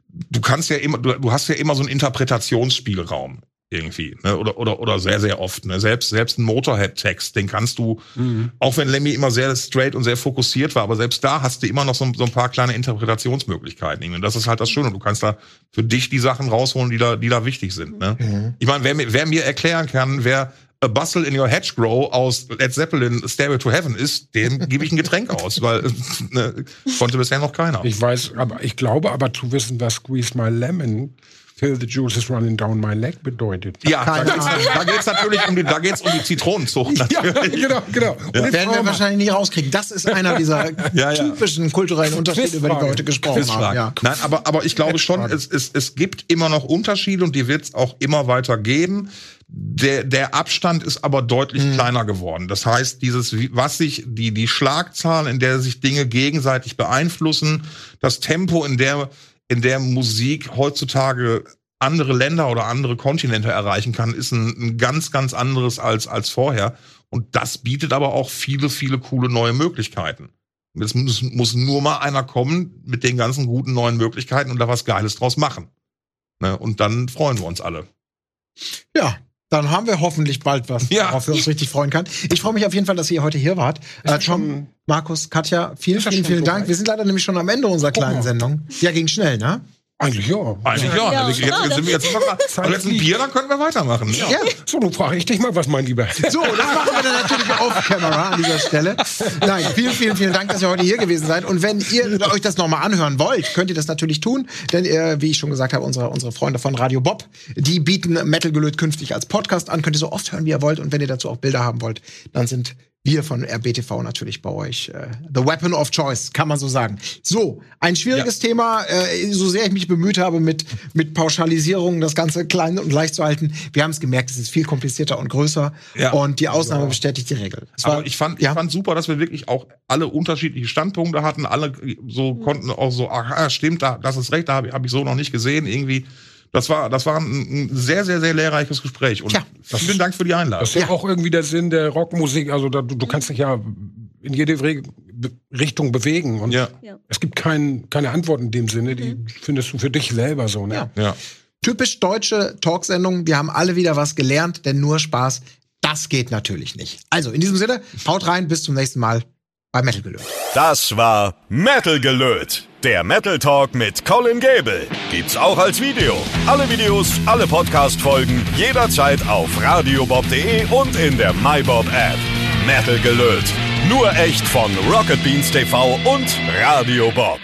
D: du kannst ja immer, du, du hast ja immer so einen Interpretationsspielraum irgendwie, ne? oder, oder, oder sehr, sehr oft, ne? Selbst, selbst ein Motorhead-Text, den kannst du,
E: Mhm.
D: auch wenn Lemmy immer sehr straight und sehr fokussiert war, aber selbst da hast du immer noch so, so ein paar kleine Interpretationsmöglichkeiten. irgendwie. Und das ist halt das Schöne. Du kannst da für dich die Sachen rausholen, die da, die da wichtig sind. Ne? Ich meine, wer, mir- wer mir erklären kann, wer A Bustle in Your Hedgerow aus Led Zeppelin Stairway to Heaven ist, dem gebe ich ein Getränk aus, *laughs* weil ne, konnte bisher noch keiner.
E: Ich weiß, aber ich glaube aber zu wissen, was Squeeze My Lemon, Feel the Juice is running down my leg bedeutet.
D: ja, da
A: Keine
D: da geht's natürlich um die, da geht's um die Zitronenzucht
E: Ja,
D: natürlich.
E: genau, genau. Und jetzt
A: Werden wir wahrscheinlich nicht rauskriegen. Das ist einer dieser *laughs*
D: Ja, ja.
A: typischen kulturellen Unterschiede, über die wir heute gesprochen haben.
D: Quizfrage.
A: Ja.
D: Nein, aber, aber ich glaube schon, es, es, es gibt immer noch Unterschiede und die wird es auch immer weiter geben. Der, der Abstand ist aber deutlich kleiner geworden. Das heißt, dieses, was sich, die, die Schlagzahl, in der sich Dinge gegenseitig beeinflussen, das Tempo, in der, in der Musik heutzutage andere Länder oder andere Kontinente erreichen kann, ist ein, ein ganz, ganz anderes als, als vorher. Und das bietet aber auch viele, viele coole neue Möglichkeiten. Es muss, muss nur mal einer kommen mit den ganzen guten neuen Möglichkeiten und da was Geiles draus machen. Ne? Und dann freuen wir uns alle.
A: Ja, dann haben wir hoffentlich bald was,
D: Ja.
A: worauf wir uns richtig freuen können. Ich freue mich auf jeden Fall, dass ihr heute hier wart. Äh, Tom, Markus, Katja, vielen, vielen, vielen Dank. Wir sind leider nämlich schon am Ende unserer kleinen. Sendung. Ja, ging schnell, ne?
E: Eigentlich ja.
D: Eigentlich ja.
C: Ja,
D: jetzt, jetzt sind wir jetzt jetzt ein
E: fliegt.
D: Bier, dann können wir weitermachen. Ja.
A: Ja.
E: So, nun frage ich dich mal was, mein Lieber.
A: So, das machen wir dann natürlich off-camera an dieser Stelle. Nein, vielen, vielen, vielen Dank, dass ihr heute hier gewesen seid. Und wenn ihr euch das nochmal anhören wollt, könnt ihr das natürlich tun. Denn, äh, wie ich schon gesagt habe, unsere, unsere Freunde von Radio Bob, die bieten Metal Gelöt künftig als Podcast an. Könnt ihr so oft hören, wie ihr wollt. Und wenn ihr dazu auch Bilder haben wollt, dann sind wir von RBTV natürlich bei euch. Äh, the Weapon of Choice, kann man so sagen. So, ein schwieriges ja. Thema, äh, so sehr ich mich bemüht habe, mit, mit Pauschalisierungen das Ganze klein und leicht zu halten. Wir haben es gemerkt, es ist viel komplizierter und größer. Ja. Und die Ausnahme ja. bestätigt die Regel.
D: War, Aber ich fand, ich fand super, dass wir wirklich auch alle unterschiedliche Standpunkte hatten. Alle so konnten auch so, ach, stimmt, da, das ist recht, da habe hab ich so noch nicht gesehen. Irgendwie das war, das war ein, sehr, sehr, sehr lehrreiches Gespräch. Und ja, vielen Dank für die Einladung.
E: Das ist ja auch irgendwie der Sinn der Rockmusik. Also da, du, du kannst dich ja in jede Richtung bewegen. Und ja. es gibt kein, keine Antwort in dem Sinne. Die mhm. findest du für dich selber so. Ne?
A: Ja. ja. Typisch deutsche Talksendung. Wir haben alle wieder was gelernt, denn nur Spaß, das geht natürlich nicht. Also in diesem Sinne, haut rein, bis zum nächsten Mal bei Metal Gelöt.
B: Das war Metal Gelöt. Der Metal Talk mit Colin Gable gibt's auch als Video. Alle Videos, alle Podcast-Folgen jederzeit auf radiobob.de und in der MyBob App. Metal Gelöt. Nur echt von Rocket Beans TV und Radio Bob.